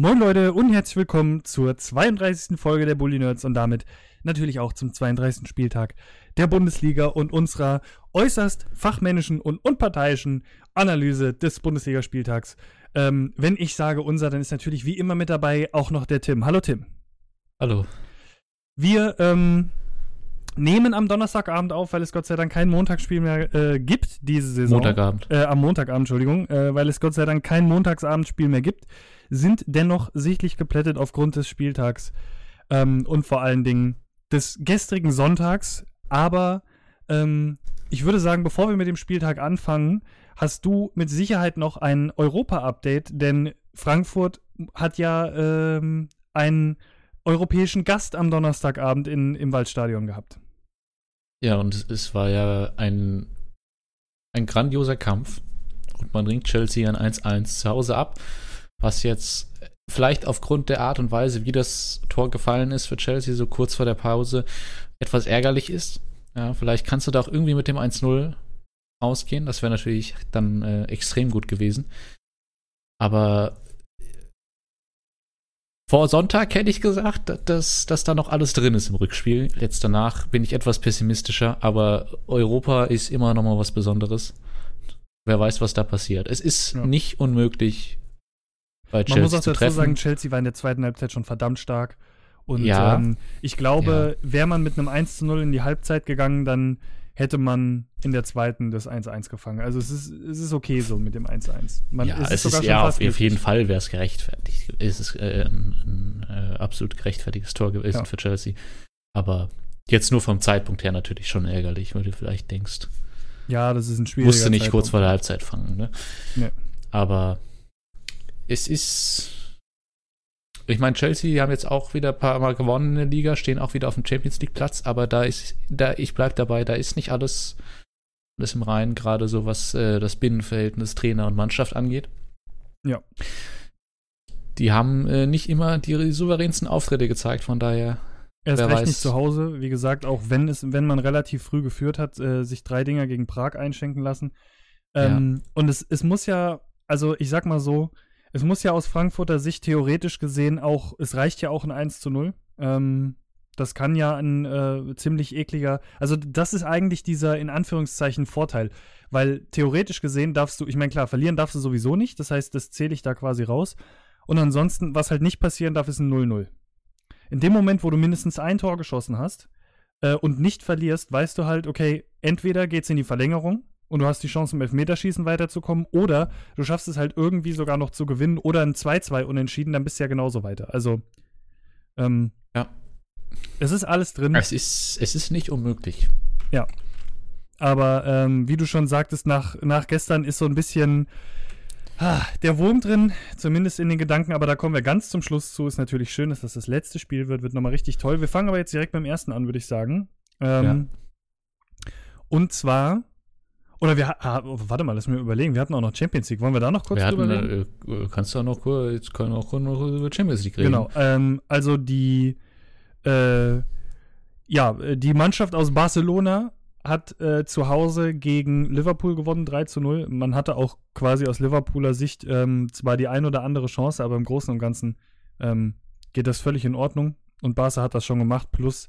Moin Leute und herzlich willkommen zur 32. Folge der Bully Nerds und damit natürlich auch zum 32. Spieltag der Bundesliga und unserer äußerst fachmännischen und unparteiischen Analyse des Bundesligaspieltags. Ähm, wenn ich sage unser, dann ist natürlich wie immer mit dabei auch noch der Tim. Hallo Tim. Hallo. Wir ähm, nehmen am Donnerstagabend auf, weil es Gott sei Dank kein Montagsspiel mehr äh, gibt diese Saison. Montagabend. Äh, am Montagabend, Entschuldigung, äh, weil es Gott sei Dank kein Montagsabendspiel mehr gibt, sind dennoch sichtlich geplättet aufgrund des Spieltags ähm, und vor allen Dingen des gestrigen Sonntags. Aber ähm, ich würde sagen, bevor wir mit dem Spieltag anfangen, hast du mit Sicherheit noch ein Europa-Update, denn Frankfurt hat ja ähm, einen europäischen Gast am Donnerstagabend in, im Waldstadion gehabt. Ja, und es, war ja ein, ein grandioser Kampf. Und man ringt Chelsea an 1-1 zu Hause ab, was jetzt vielleicht aufgrund der Art und Weise, wie das Tor gefallen ist für Chelsea, so kurz vor der Pause, etwas ärgerlich ist. Ja, vielleicht kannst du da auch irgendwie mit dem 1-0 ausgehen. Das wäre natürlich dann äh, extrem gut gewesen. Aber vor Sonntag hätte ich gesagt, dass, dass da noch alles drin ist im Rückspiel. Jetzt danach bin ich etwas pessimistischer, aber Europa ist immer noch mal was Besonderes. Wer weiß, was da passiert. Es ist ja. nicht unmöglich, bei Chelsea Man muss auch dazu treffen. sagen, Chelsea war in der zweiten Halbzeit schon verdammt stark. Und ja. ähm, ich glaube, ja. wäre man mit einem 1 zu 0 in die Halbzeit gegangen, dann hätte man in der zweiten das 1-1 gefangen. Also es ist, es ist okay so mit dem 1-1. Ja, es ist, es ist ja, auf, auf, jeden Fall wäre es gerechtfertigt. Es ist äh, ein, ein äh, absolut gerechtfertiges Tor gewesen ja. für Chelsea. Aber jetzt nur vom Zeitpunkt her natürlich schon ärgerlich, weil du vielleicht denkst. Ja, das ist ein schwieriger Musste nicht Zeitpunkt. kurz vor der Halbzeit fangen, ne? Nee. Aber es ist ich meine, Chelsea haben jetzt auch wieder ein paar Mal gewonnen in der Liga, stehen auch wieder auf dem Champions League Platz, aber da ist, da, ich bleibe dabei, da ist nicht alles, alles im Reinen, gerade so was äh, das Binnenverhältnis Trainer und Mannschaft angeht. Ja. Die haben äh, nicht immer die souveränsten Auftritte gezeigt, von daher. Erst recht weiß. nicht zu Hause, wie gesagt, auch wenn es, wenn man relativ früh geführt hat, äh, sich drei Dinger gegen Prag einschenken lassen. Ähm, ja. Und es, es muss ja, also ich sag mal so, es muss ja aus Frankfurter Sicht theoretisch gesehen auch, es reicht ja auch ein 1 zu 0. Ähm, das kann ja ein äh, ziemlich ekliger, also das ist eigentlich dieser in Anführungszeichen Vorteil, weil theoretisch gesehen darfst du, ich meine klar, verlieren darfst du sowieso nicht, das heißt, das zähle ich da quasi raus. Und ansonsten, was halt nicht passieren darf, ist ein 0-0. In dem Moment, wo du mindestens ein Tor geschossen hast äh, und nicht verlierst, weißt du halt, okay, entweder geht's in die Verlängerung und du hast die Chance, im Elfmeterschießen weiterzukommen. Oder du schaffst es halt irgendwie sogar noch zu gewinnen oder ein 2-2 unentschieden, dann bist du ja genauso weiter. Also, ähm, ja. Es ist alles drin. Es ist, es ist nicht unmöglich. Ja. Aber ähm, wie du schon sagtest, nach, nach gestern ist so ein bisschen ah, der Wurm drin, zumindest in den Gedanken, aber da kommen wir ganz zum Schluss zu. Ist natürlich schön, dass das das letzte Spiel wird, wird nochmal richtig toll. Wir fangen aber jetzt direkt beim ersten an, würde ich sagen. Ähm, ja. Und zwar oder wir, ah, warte mal, lass mir überlegen. Wir hatten auch noch Champions League. Wollen wir da noch kurz wir drüber hatten, reden? Äh, kannst du auch noch kurz, jetzt können wir auch noch über Champions League reden. Genau. Ähm, also die, äh, ja, die Mannschaft aus Barcelona hat äh, zu Hause gegen Liverpool gewonnen, 3 zu 0. Man hatte auch quasi aus Liverpooler Sicht ähm, zwar die ein oder andere Chance, aber im Großen und Ganzen ähm, geht das völlig in Ordnung. Und Barca hat das schon gemacht. Plus,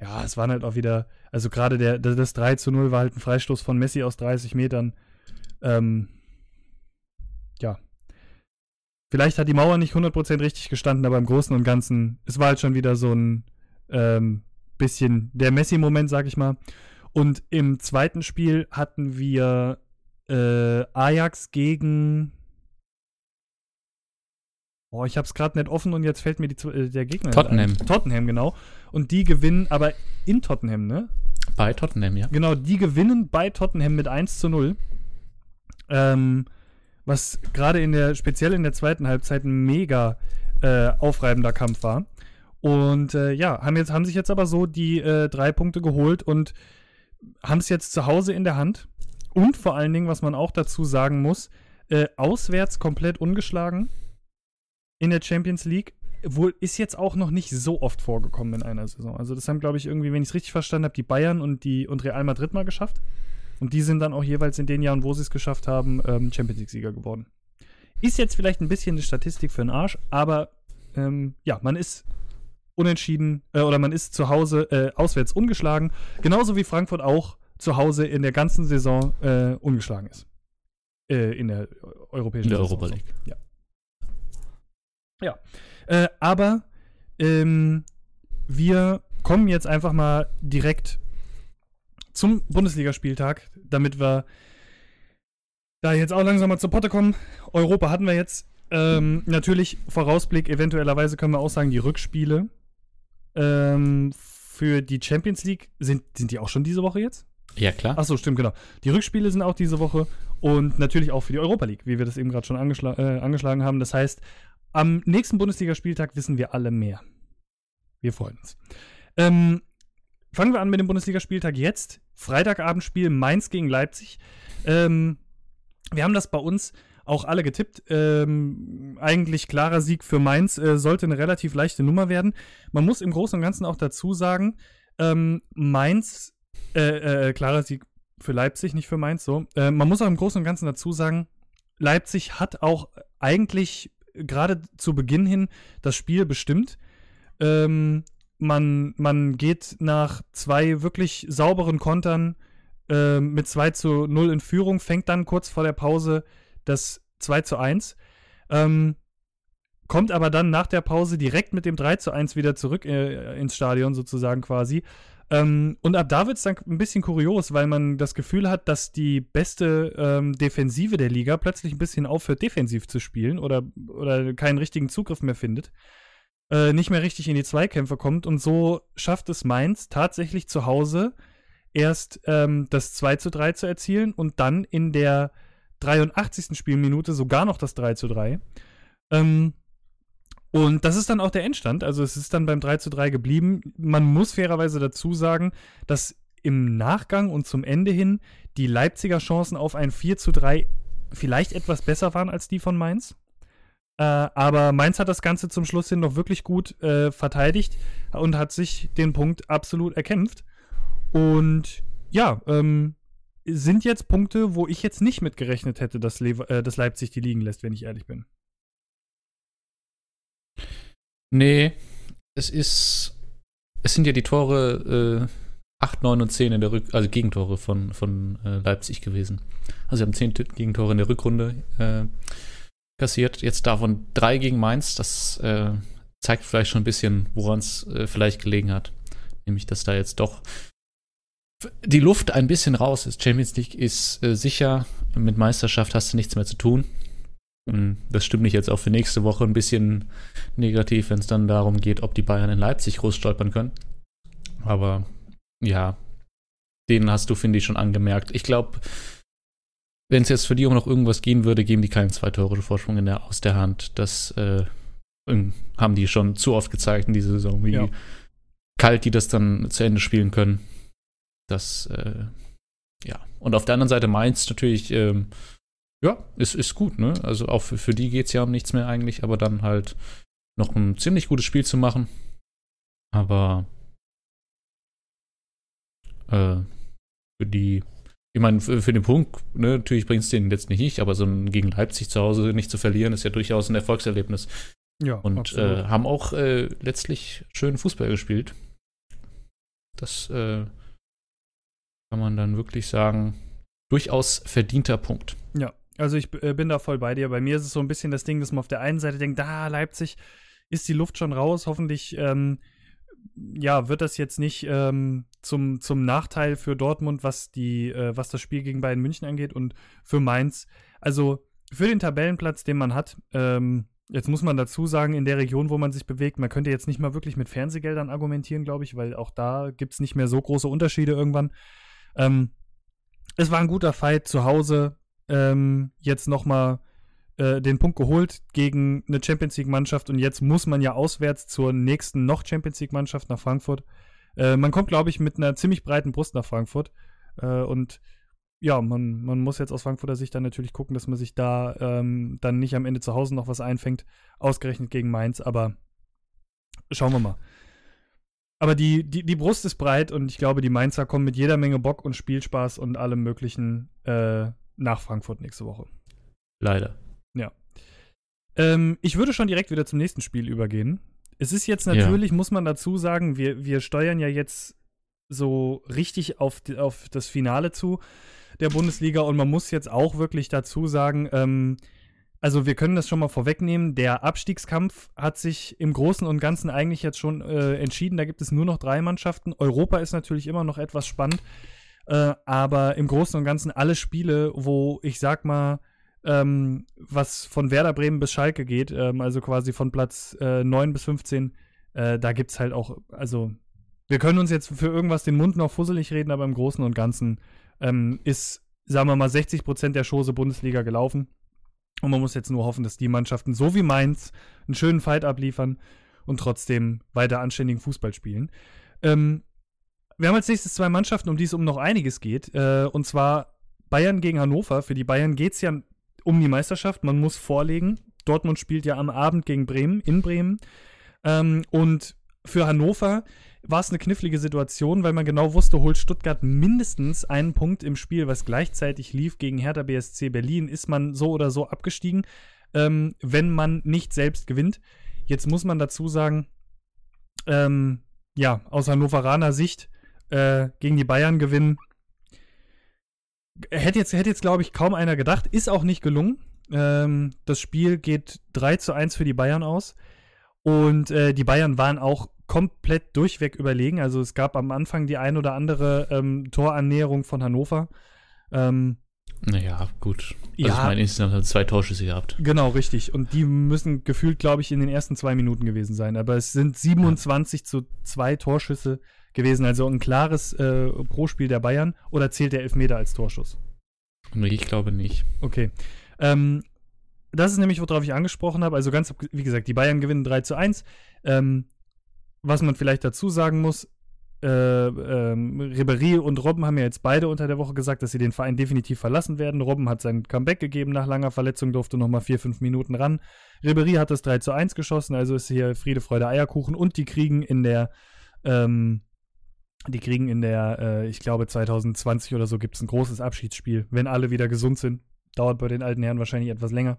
ja, es waren halt auch wieder also gerade der, das 3 zu 0 war halt ein Freistoß von Messi aus 30 Metern. Ähm, ja. Vielleicht hat die Mauer nicht 100% richtig gestanden, aber im Großen und Ganzen, es war halt schon wieder so ein ähm, bisschen der Messi-Moment, sag ich mal. Und im zweiten Spiel hatten wir äh, Ajax gegen Oh, ich habe es gerade nicht offen und jetzt fällt mir die, äh, der Gegner. Tottenham. Tottenham, genau. Und die gewinnen, aber in Tottenham, ne? Bei Tottenham, ja. Genau, die gewinnen bei Tottenham mit 1 zu 0. Ähm, was gerade in der, speziell in der zweiten Halbzeit ein mega äh, aufreibender Kampf war. Und äh, ja, haben, jetzt, haben sich jetzt aber so die äh, drei Punkte geholt und haben es jetzt zu Hause in der Hand. Und vor allen Dingen, was man auch dazu sagen muss, äh, auswärts komplett ungeschlagen in der Champions League. Wohl ist jetzt auch noch nicht so oft vorgekommen in einer Saison. Also, das haben, glaube ich, irgendwie, wenn ich es richtig verstanden habe, die Bayern und, die, und Real Madrid mal geschafft. Und die sind dann auch jeweils in den Jahren, wo sie es geschafft haben, ähm, Champions League-Sieger geworden. Ist jetzt vielleicht ein bisschen eine Statistik für den Arsch, aber ähm, ja, man ist unentschieden äh, oder man ist zu Hause äh, auswärts ungeschlagen, genauso wie Frankfurt auch zu Hause in der ganzen Saison äh, ungeschlagen ist. Äh, in der europäischen in der Europa League. Ja. Ja. Äh, aber ähm, wir kommen jetzt einfach mal direkt zum Bundesligaspieltag, damit wir da jetzt auch langsam mal zur Potte kommen. Europa hatten wir jetzt. Ähm, natürlich Vorausblick, eventuellerweise können wir auch sagen, die Rückspiele ähm, für die Champions League sind, sind die auch schon diese Woche jetzt? Ja, klar. Achso, stimmt, genau. Die Rückspiele sind auch diese Woche und natürlich auch für die Europa League, wie wir das eben gerade schon angeschl äh, angeschlagen haben. Das heißt, am nächsten Bundesligaspieltag wissen wir alle mehr. Wir freuen uns. Ähm, fangen wir an mit dem Bundesligaspieltag jetzt. Freitagabendspiel Mainz gegen Leipzig. Ähm, wir haben das bei uns auch alle getippt. Ähm, eigentlich klarer Sieg für Mainz. Äh, sollte eine relativ leichte Nummer werden. Man muss im Großen und Ganzen auch dazu sagen, ähm, Mainz, äh, äh, klarer Sieg für Leipzig, nicht für Mainz, so. Äh, man muss auch im Großen und Ganzen dazu sagen, Leipzig hat auch eigentlich gerade zu Beginn hin das Spiel bestimmt. Ähm, man, man geht nach zwei wirklich sauberen Kontern äh, mit 2 zu 0 in Führung, fängt dann kurz vor der Pause das 2 zu 1. Ähm, kommt aber dann nach der Pause direkt mit dem 3 zu 1 wieder zurück äh, ins Stadion sozusagen quasi. Ähm, und ab da wird es dann ein bisschen kurios, weil man das Gefühl hat, dass die beste ähm, Defensive der Liga plötzlich ein bisschen aufhört, defensiv zu spielen oder, oder keinen richtigen Zugriff mehr findet. Äh, nicht mehr richtig in die Zweikämpfe kommt und so schafft es Mainz tatsächlich zu Hause erst ähm, das 2 zu 3 zu erzielen und dann in der 83. Spielminute sogar noch das 3 zu 3. Ähm, und das ist dann auch der Endstand. Also es ist dann beim 3 zu 3 geblieben. Man muss fairerweise dazu sagen, dass im Nachgang und zum Ende hin die Leipziger Chancen auf ein 4 zu 3 vielleicht etwas besser waren als die von Mainz. Äh, aber Mainz hat das Ganze zum Schluss hin noch wirklich gut äh, verteidigt und hat sich den Punkt absolut erkämpft. Und ja, ähm, sind jetzt Punkte, wo ich jetzt nicht mitgerechnet hätte, dass, Le äh, dass Leipzig die liegen lässt, wenn ich ehrlich bin. Nee, es ist. Es sind ja die Tore äh, 8, 9 und 10 in der Rück also Gegentore von, von äh, Leipzig gewesen. Also sie haben 10 Gegentore in der Rückrunde äh, kassiert. Jetzt davon 3 gegen Mainz. Das äh, zeigt vielleicht schon ein bisschen, woran es äh, vielleicht gelegen hat. Nämlich, dass da jetzt doch die Luft ein bisschen raus ist. Champions League ist äh, sicher. Mit Meisterschaft hast du nichts mehr zu tun. Hm, das stimmt mich jetzt auch für nächste Woche ein bisschen negativ, wenn es dann darum geht, ob die Bayern in Leipzig groß stolpern können. Aber ja, den hast du, finde ich, schon angemerkt. Ich glaube, wenn es jetzt für die auch noch irgendwas gehen würde, geben die keinen zwei Tore Vorsprung in der, aus der Hand. Das äh, haben die schon zu oft gezeigt in dieser Saison, wie ja. kalt die das dann zu Ende spielen können. Das, äh, ja. Und auf der anderen Seite Mainz natürlich, ähm, ja, ist, ist gut, ne? Also auch für, für die geht es ja um nichts mehr eigentlich, aber dann halt noch ein ziemlich gutes Spiel zu machen. Aber äh, für die, ich meine, für, für, den Punkt, ne, natürlich bringt es den jetzt nicht, aber so ein gegen Leipzig zu Hause nicht zu verlieren, ist ja durchaus ein Erfolgserlebnis. Ja, und äh, haben auch äh, letztlich schön Fußball gespielt. Das äh, kann man dann wirklich sagen, durchaus verdienter Punkt. Ja, also ich äh, bin da voll bei dir. Bei mir ist es so ein bisschen das Ding, dass man auf der einen Seite denkt, da, Leipzig ist die Luft schon raus. Hoffentlich, ähm, ja, wird das jetzt nicht ähm, zum, zum Nachteil für Dortmund, was, die, äh, was das Spiel gegen Bayern München angeht und für Mainz. Also für den Tabellenplatz, den man hat, ähm, Jetzt muss man dazu sagen, in der Region, wo man sich bewegt, man könnte jetzt nicht mal wirklich mit Fernsehgeldern argumentieren, glaube ich, weil auch da gibt es nicht mehr so große Unterschiede irgendwann. Ähm, es war ein guter Fight zu Hause. Ähm, jetzt nochmal äh, den Punkt geholt gegen eine Champions League-Mannschaft und jetzt muss man ja auswärts zur nächsten noch Champions League-Mannschaft nach Frankfurt. Äh, man kommt, glaube ich, mit einer ziemlich breiten Brust nach Frankfurt. Äh, und ja, man, man muss jetzt aus Frankfurter Sicht dann natürlich gucken, dass man sich da ähm, dann nicht am Ende zu Hause noch was einfängt, ausgerechnet gegen Mainz, aber schauen wir mal. Aber die, die, die Brust ist breit und ich glaube, die Mainzer kommen mit jeder Menge Bock und Spielspaß und allem Möglichen äh, nach Frankfurt nächste Woche. Leider. Ja. Ähm, ich würde schon direkt wieder zum nächsten Spiel übergehen. Es ist jetzt natürlich, ja. muss man dazu sagen, wir, wir steuern ja jetzt so richtig auf, die, auf das Finale zu der Bundesliga und man muss jetzt auch wirklich dazu sagen, ähm, also wir können das schon mal vorwegnehmen, der Abstiegskampf hat sich im Großen und Ganzen eigentlich jetzt schon äh, entschieden. Da gibt es nur noch drei Mannschaften. Europa ist natürlich immer noch etwas spannend, äh, aber im Großen und Ganzen alle Spiele, wo ich sag mal, ähm, was von Werder Bremen bis Schalke geht, ähm, also quasi von Platz äh, 9 bis 15, äh, da gibt es halt auch, also wir können uns jetzt für irgendwas den Mund noch fusselig reden, aber im Großen und Ganzen ähm, ist, sagen wir mal, 60 Prozent der Chose Bundesliga gelaufen. Und man muss jetzt nur hoffen, dass die Mannschaften so wie Mainz einen schönen Fight abliefern und trotzdem weiter anständigen Fußball spielen. Ähm, wir haben als nächstes zwei Mannschaften, um die es um noch einiges geht. Äh, und zwar Bayern gegen Hannover. Für die Bayern geht es ja um die Meisterschaft. Man muss vorlegen. Dortmund spielt ja am Abend gegen Bremen, in Bremen. Ähm, und für Hannover war es eine knifflige Situation, weil man genau wusste, holt Stuttgart mindestens einen Punkt im Spiel, was gleichzeitig lief gegen Hertha BSC Berlin, ist man so oder so abgestiegen, ähm, wenn man nicht selbst gewinnt. Jetzt muss man dazu sagen, ähm, ja, aus Hannoveraner Sicht äh, gegen die Bayern gewinnen. Hätte jetzt, hätte jetzt glaube ich, kaum einer gedacht. Ist auch nicht gelungen. Ähm, das Spiel geht 3 zu 1 für die Bayern aus. Und äh, die Bayern waren auch komplett durchweg überlegen. Also es gab am Anfang die ein oder andere ähm, Torannäherung von Hannover. Ähm, naja, gut. Also ja, ich meine, insgesamt hat zwei Torschüsse gehabt. Genau, richtig. Und die müssen gefühlt, glaube ich, in den ersten zwei Minuten gewesen sein. Aber es sind 27 ja. zu zwei Torschüsse gewesen. Also ein klares äh, Pro-Spiel der Bayern. Oder zählt der Elfmeter als Torschuss? Nee, ich glaube nicht. Okay. Ähm, das ist nämlich, worauf ich angesprochen habe. Also ganz, wie gesagt, die Bayern gewinnen 3 zu 1. Ähm, was man vielleicht dazu sagen muss, äh, ähm, Ribéry und Robben haben ja jetzt beide unter der Woche gesagt, dass sie den Verein definitiv verlassen werden. Robben hat sein Comeback gegeben nach langer Verletzung, durfte noch mal vier, fünf Minuten ran. Ribéry hat das 3 zu 1 geschossen, also ist hier Friede, Freude, Eierkuchen und die kriegen in der, ähm, die kriegen in der, äh, ich glaube 2020 oder so gibt es ein großes Abschiedsspiel, wenn alle wieder gesund sind. Dauert bei den alten Herren wahrscheinlich etwas länger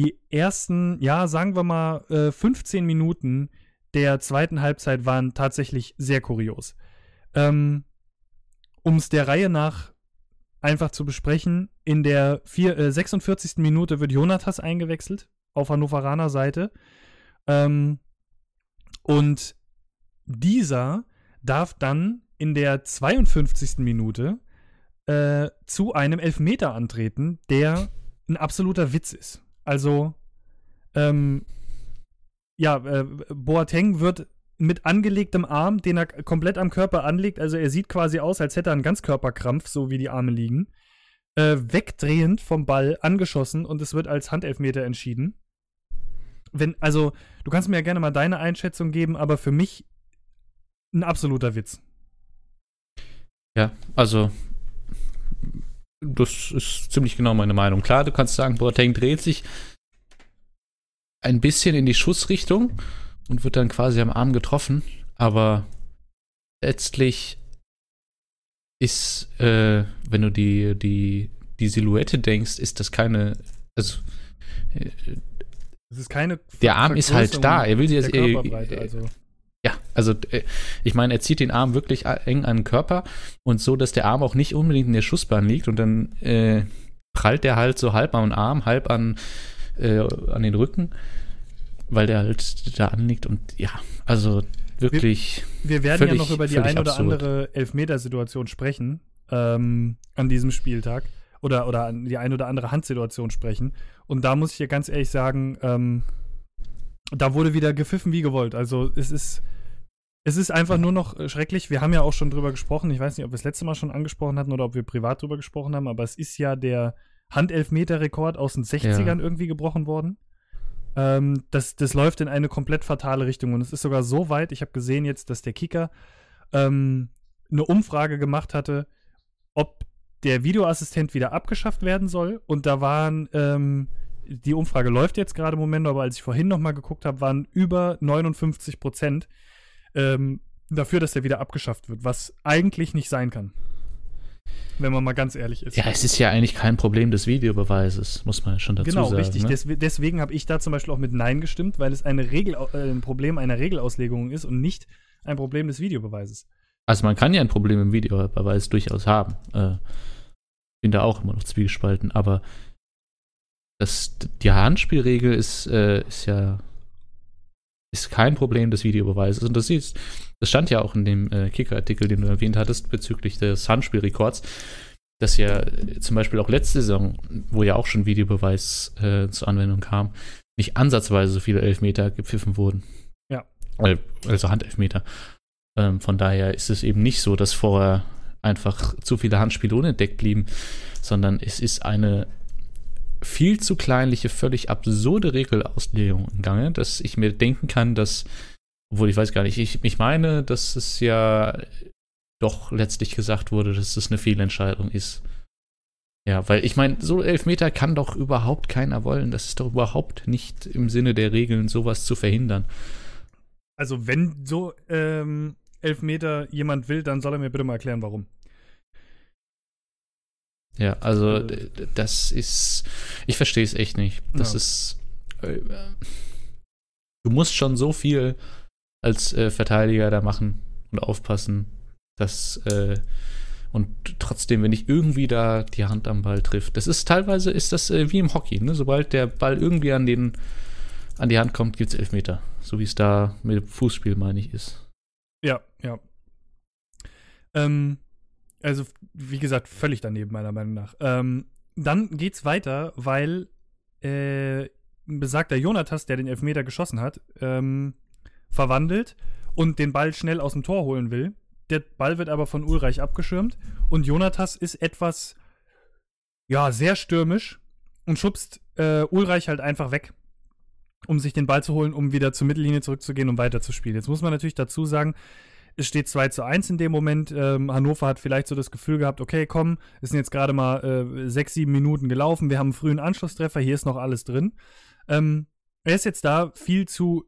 die ersten, ja, sagen wir mal, äh, 15 Minuten der zweiten Halbzeit waren tatsächlich sehr kurios. Ähm, um es der Reihe nach einfach zu besprechen, in der vier, äh, 46. Minute wird Jonatas eingewechselt auf Hannoveraner Seite. Ähm, und dieser darf dann in der 52. Minute äh, zu einem Elfmeter antreten, der ein absoluter Witz ist. Also, ähm, ja, äh, Boateng wird mit angelegtem Arm, den er komplett am Körper anlegt, also er sieht quasi aus, als hätte er einen Ganzkörperkrampf, so wie die Arme liegen, äh, wegdrehend vom Ball angeschossen und es wird als Handelfmeter entschieden. Wenn, also, du kannst mir ja gerne mal deine Einschätzung geben, aber für mich ein absoluter Witz. Ja, also das ist ziemlich genau meine Meinung. Klar, du kannst sagen, Boateng dreht sich ein bisschen in die Schussrichtung und wird dann quasi am Arm getroffen, aber letztlich ist, äh, wenn du die, die, die Silhouette denkst, ist das keine, also äh, es ist keine der Arm ist halt da. Er will sie jetzt, äh, also. Ja, also äh, ich meine, er zieht den Arm wirklich eng an den Körper und so, dass der Arm auch nicht unbedingt in der Schussbahn liegt und dann äh, prallt der halt so halb am Arm, halb an, äh, an den Rücken, weil der halt da anliegt und ja, also wirklich. Wir, wir werden völlig, ja noch über die ein oder absurd. andere Elfmetersituation sprechen ähm, an diesem Spieltag oder, oder an die ein oder andere Handsituation sprechen und da muss ich dir ganz ehrlich sagen, ähm, da wurde wieder gepfiffen wie gewollt. Also es ist, es ist einfach nur noch äh, schrecklich. Wir haben ja auch schon drüber gesprochen. Ich weiß nicht, ob wir das letzte Mal schon angesprochen hatten oder ob wir privat drüber gesprochen haben, aber es ist ja der Handelfmeter-Rekord aus den 60ern ja. irgendwie gebrochen worden. Ähm, das, das läuft in eine komplett fatale Richtung. Und es ist sogar so weit, ich habe gesehen jetzt, dass der Kicker ähm, eine Umfrage gemacht hatte, ob der Videoassistent wieder abgeschafft werden soll. Und da waren ähm, die Umfrage läuft jetzt gerade im Moment, aber als ich vorhin noch mal geguckt habe, waren über 59 Prozent ähm, dafür, dass der wieder abgeschafft wird, was eigentlich nicht sein kann. Wenn man mal ganz ehrlich ist. Ja, es ist ja eigentlich kein Problem des Videobeweises, muss man schon dazu genau, sagen. Genau, richtig. Ne? Des, deswegen habe ich da zum Beispiel auch mit Nein gestimmt, weil es eine Regel, äh, ein Problem einer Regelauslegung ist und nicht ein Problem des Videobeweises. Also man kann ja ein Problem im Videobeweis durchaus haben. Äh, bin da auch immer noch zwiegespalten, aber das, die Handspielregel ist, äh, ist ja ist kein Problem des Videobeweises. Und das, ist, das stand ja auch in dem äh, Kicker-Artikel, den du erwähnt hattest, bezüglich des Handspielrekords, dass ja äh, zum Beispiel auch letzte Saison, wo ja auch schon Videobeweis äh, zur Anwendung kam, nicht ansatzweise so viele Elfmeter gepfiffen wurden. Ja. Also Handelfmeter. Ähm, von daher ist es eben nicht so, dass vorher einfach zu viele Handspiele unentdeckt blieben, sondern es ist eine viel zu kleinliche, völlig absurde Regelauslegung im Gange, dass ich mir denken kann, dass, obwohl ich weiß gar nicht, ich, ich meine, dass es ja doch letztlich gesagt wurde, dass es eine Fehlentscheidung ist. Ja, weil ich meine, so Elfmeter kann doch überhaupt keiner wollen. Das ist doch überhaupt nicht im Sinne der Regeln, sowas zu verhindern. Also, wenn so ähm, Elfmeter jemand will, dann soll er mir bitte mal erklären, warum. Ja, also das ist, ich verstehe es echt nicht. Das ja. ist, äh, du musst schon so viel als äh, Verteidiger da machen und aufpassen, dass äh, und trotzdem, wenn ich irgendwie da die Hand am Ball trifft, das ist teilweise ist das äh, wie im Hockey, ne? Sobald der Ball irgendwie an den an die Hand kommt, gibt es Elfmeter, so wie es da mit dem Fußspiel meine ich ist. Ja, ja. Ähm, also, wie gesagt, völlig daneben, meiner Meinung nach. Ähm, dann geht's weiter, weil äh, besagter Jonathas, der den Elfmeter geschossen hat, ähm, verwandelt und den Ball schnell aus dem Tor holen will. Der Ball wird aber von Ulreich abgeschirmt und Jonathas ist etwas, ja, sehr stürmisch und schubst äh, Ulreich halt einfach weg, um sich den Ball zu holen, um wieder zur Mittellinie zurückzugehen und um weiterzuspielen. Jetzt muss man natürlich dazu sagen, es steht 2 zu 1 in dem Moment. Ähm, Hannover hat vielleicht so das Gefühl gehabt, okay, komm, es sind jetzt gerade mal äh, sechs, sieben Minuten gelaufen, wir haben einen frühen Anschlusstreffer, hier ist noch alles drin. Ähm, er ist jetzt da viel zu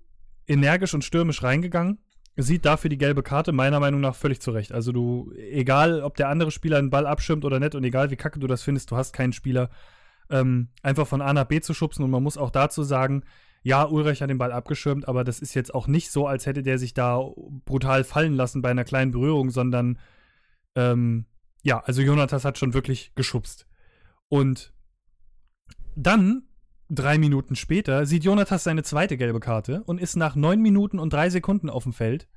energisch und stürmisch reingegangen. Sieht dafür die gelbe Karte meiner Meinung nach völlig zurecht. Also du, egal ob der andere Spieler einen Ball abschirmt oder nicht und egal wie kacke du das findest, du hast keinen Spieler ähm, einfach von A nach B zu schubsen und man muss auch dazu sagen, ja, Ulrich hat den Ball abgeschirmt, aber das ist jetzt auch nicht so, als hätte der sich da brutal fallen lassen bei einer kleinen Berührung, sondern ähm, ja, also Jonathas hat schon wirklich geschubst. Und dann, drei Minuten später, sieht Jonathas seine zweite gelbe Karte und ist nach neun Minuten und drei Sekunden auf dem Feld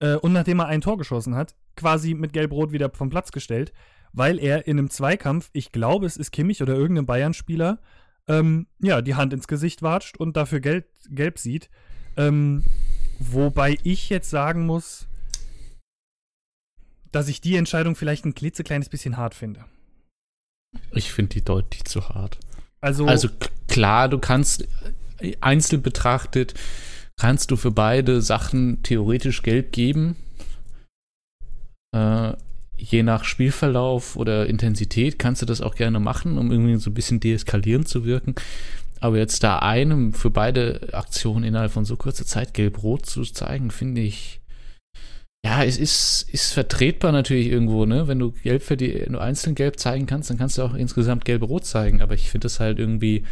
äh, und nachdem er ein Tor geschossen hat, quasi mit Gelb-Rot wieder vom Platz gestellt, weil er in einem Zweikampf, ich glaube, es ist Kimmich oder irgendein Bayern-Spieler, ähm, ja, die Hand ins Gesicht watscht und dafür gelb, gelb sieht. Ähm, wobei ich jetzt sagen muss, dass ich die Entscheidung vielleicht ein klitzekleines bisschen hart finde. Ich finde die deutlich zu hart. Also, also klar, du kannst äh, einzeln betrachtet, kannst du für beide Sachen theoretisch gelb geben. Äh, je nach Spielverlauf oder Intensität kannst du das auch gerne machen, um irgendwie so ein bisschen deeskalierend zu wirken. Aber jetzt da einem für beide Aktionen innerhalb von so kurzer Zeit gelb-rot zu zeigen, finde ich, ja, es ist, ist vertretbar natürlich irgendwo, ne? Wenn du gelb für die, du einzeln gelb zeigen kannst, dann kannst du auch insgesamt gelb-rot zeigen. Aber ich finde das halt irgendwie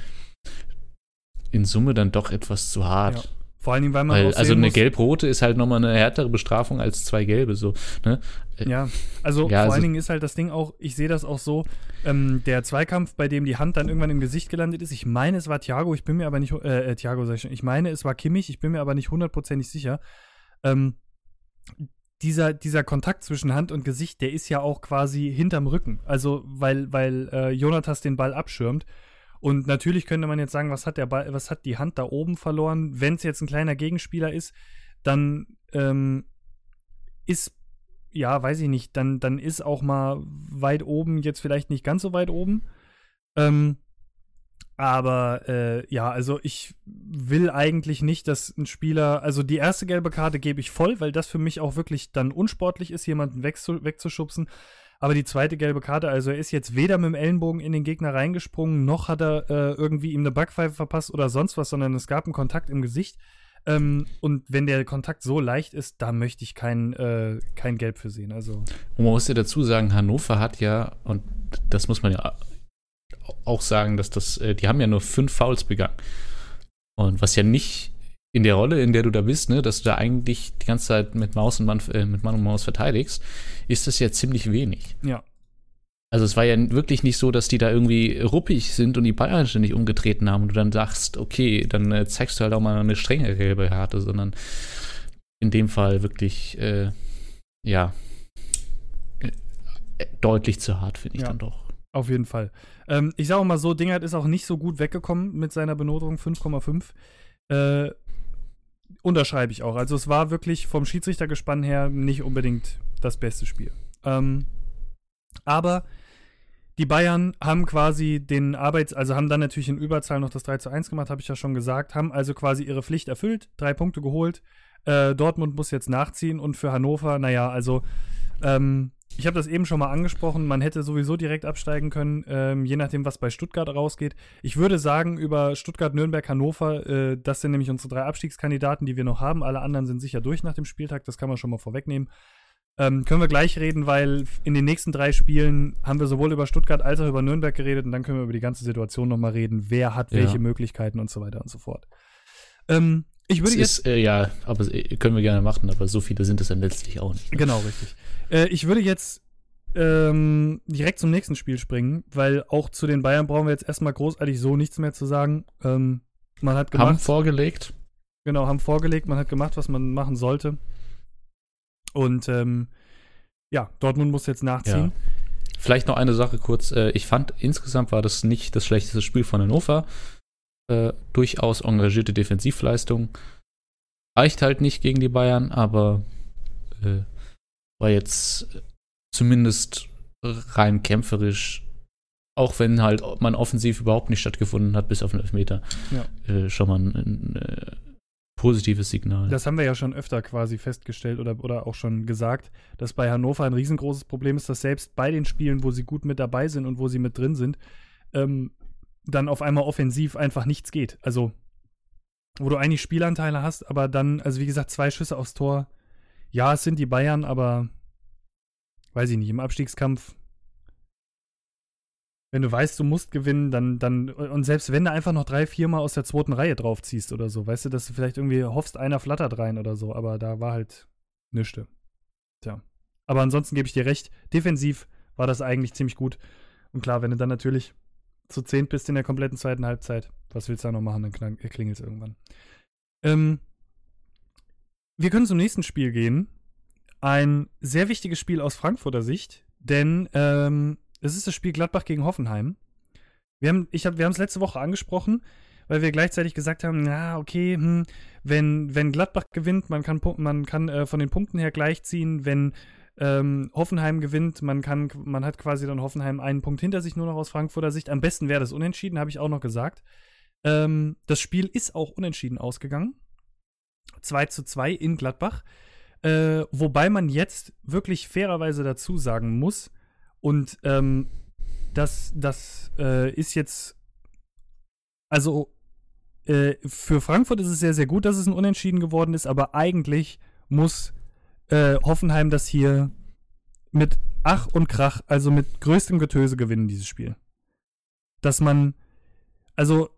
in Summe dann doch etwas zu hart. Ja. Vor allen Dingen, weil man weil, Also eine gelb-rote ist halt nochmal eine härtere Bestrafung als zwei gelbe, so. Ne? Ja, also ja, vor also, allen Dingen ist halt das Ding auch, ich sehe das auch so, ähm, der Zweikampf, bei dem die Hand dann irgendwann im Gesicht gelandet ist, ich meine, es war Thiago, ich bin mir aber nicht, äh, äh Thiago sag ich schon, ich meine, es war Kimmich, ich bin mir aber nicht hundertprozentig sicher. Ähm, dieser, dieser Kontakt zwischen Hand und Gesicht, der ist ja auch quasi hinterm Rücken. Also, weil, weil äh, Jonathas den Ball abschirmt. Und natürlich könnte man jetzt sagen, was hat der Ball, was hat die Hand da oben verloren? Wenn es jetzt ein kleiner Gegenspieler ist, dann ähm, ist, ja, weiß ich nicht, dann, dann ist auch mal weit oben jetzt vielleicht nicht ganz so weit oben. Ähm, aber äh, ja, also ich will eigentlich nicht, dass ein Spieler, also die erste gelbe Karte gebe ich voll, weil das für mich auch wirklich dann unsportlich ist, jemanden wegzuschubsen. Aber die zweite gelbe Karte, also er ist jetzt weder mit dem Ellenbogen in den Gegner reingesprungen, noch hat er äh, irgendwie ihm eine Backpfeife verpasst oder sonst was, sondern es gab einen Kontakt im Gesicht. Ähm, und wenn der Kontakt so leicht ist, da möchte ich kein, äh, kein Gelb für sehen. Also. Und man muss ja dazu sagen, Hannover hat ja, und das muss man ja auch sagen, dass das, äh, die haben ja nur fünf Fouls begangen. Und was ja nicht in der Rolle, in der du da bist, ne, dass du da eigentlich die ganze Zeit mit Maus und Mann, äh, mit Mann und Maus verteidigst, ist das ja ziemlich wenig. Ja. Also es war ja wirklich nicht so, dass die da irgendwie ruppig sind und die Bayern ständig umgetreten haben und du dann sagst, okay, dann äh, zeigst du halt auch mal eine strenge gelbe Härte, sondern in dem Fall wirklich, äh, ja, äh, deutlich zu hart, finde ich ja, dann doch. Auf jeden Fall. Ähm, ich sage mal so, Dingert ist auch nicht so gut weggekommen mit seiner Benotung 5,5. Äh, unterschreibe ich auch. Also es war wirklich vom Schiedsrichtergespann her nicht unbedingt das beste Spiel. Ähm, aber die Bayern haben quasi den Arbeits-, also haben dann natürlich in Überzahl noch das 3 zu 1 gemacht, habe ich ja schon gesagt, haben also quasi ihre Pflicht erfüllt, drei Punkte geholt. Äh, Dortmund muss jetzt nachziehen und für Hannover, naja, also ähm, ich habe das eben schon mal angesprochen, man hätte sowieso direkt absteigen können, ähm, je nachdem, was bei Stuttgart rausgeht. Ich würde sagen, über Stuttgart, Nürnberg, Hannover, äh, das sind nämlich unsere drei Abstiegskandidaten, die wir noch haben. Alle anderen sind sicher durch nach dem Spieltag, das kann man schon mal vorwegnehmen. Ähm, können wir gleich reden, weil in den nächsten drei Spielen haben wir sowohl über Stuttgart als auch über Nürnberg geredet und dann können wir über die ganze Situation nochmal reden. Wer hat welche ja. Möglichkeiten und so weiter und so fort. Ähm, ich würde jetzt. Ist, äh, ja, aber äh, können wir gerne machen, aber so viele sind es dann letztlich auch nicht. Ne? Genau, richtig. Äh, ich würde jetzt ähm, direkt zum nächsten Spiel springen, weil auch zu den Bayern brauchen wir jetzt erstmal großartig so nichts mehr zu sagen. Ähm, man hat gemacht. Haben vorgelegt. Genau, haben vorgelegt, man hat gemacht, was man machen sollte. Und ähm, ja, Dortmund muss jetzt nachziehen. Ja. Vielleicht noch eine Sache kurz. Äh, ich fand, insgesamt war das nicht das schlechteste Spiel von Hannover. Äh, durchaus engagierte Defensivleistung. Reicht halt nicht gegen die Bayern, aber äh, war jetzt zumindest rein kämpferisch, auch wenn halt man offensiv überhaupt nicht stattgefunden hat, bis auf den Elfmeter, ja. äh, schon mal ein, ein, äh, positives Signal. Das haben wir ja schon öfter quasi festgestellt oder, oder auch schon gesagt, dass bei Hannover ein riesengroßes Problem ist, dass selbst bei den Spielen, wo sie gut mit dabei sind und wo sie mit drin sind, ähm, dann auf einmal offensiv einfach nichts geht. Also, wo du eigentlich Spielanteile hast, aber dann, also wie gesagt, zwei Schüsse aufs Tor. Ja, es sind die Bayern, aber weiß ich nicht, im Abstiegskampf wenn du weißt, du musst gewinnen, dann, dann, und selbst wenn du einfach noch drei, vier Mal aus der zweiten Reihe draufziehst oder so, weißt du, dass du vielleicht irgendwie hoffst, einer flattert rein oder so, aber da war halt nichts. Tja. Aber ansonsten gebe ich dir recht, defensiv war das eigentlich ziemlich gut. Und klar, wenn du dann natürlich zu zehn bist in der kompletten zweiten Halbzeit, was willst du da noch machen, dann klingelt es irgendwann. Ähm, wir können zum nächsten Spiel gehen. Ein sehr wichtiges Spiel aus Frankfurter Sicht, denn ähm, es ist das Spiel Gladbach gegen Hoffenheim. Wir haben ich hab, es letzte Woche angesprochen, weil wir gleichzeitig gesagt haben, na, okay, hm, wenn, wenn Gladbach gewinnt, man kann, man kann äh, von den Punkten her gleichziehen, wenn ähm, Hoffenheim gewinnt, man kann, man hat quasi dann Hoffenheim einen Punkt hinter sich, nur noch aus Frankfurter Sicht. Am besten wäre das unentschieden, habe ich auch noch gesagt. Ähm, das Spiel ist auch unentschieden ausgegangen. 2 zu 2 in Gladbach. Äh, wobei man jetzt wirklich fairerweise dazu sagen muss, und ähm, das, das äh, ist jetzt, also äh, für Frankfurt ist es sehr, sehr gut, dass es ein Unentschieden geworden ist, aber eigentlich muss äh, Hoffenheim das hier mit Ach und Krach, also mit größtem Getöse gewinnen, dieses Spiel. Dass man, also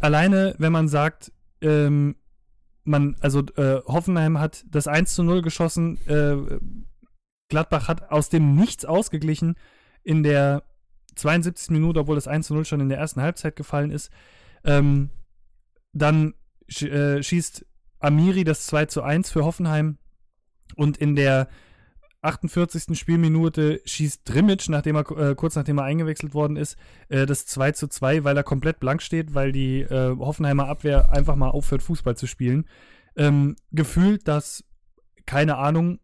alleine, wenn man sagt, ähm, man, also äh, Hoffenheim hat das 1 zu 0 geschossen, äh, Gladbach hat aus dem Nichts ausgeglichen in der 72. Minute, obwohl das 1 zu 0 schon in der ersten Halbzeit gefallen ist. Ähm, dann sch äh, schießt Amiri das 2 zu 1 für Hoffenheim und in der 48. Spielminute schießt Drimmitsch, nachdem er, äh, kurz nachdem er eingewechselt worden ist, äh, das 2 zu 2, weil er komplett blank steht, weil die äh, Hoffenheimer Abwehr einfach mal aufhört, Fußball zu spielen. Ähm, gefühlt, dass, keine Ahnung,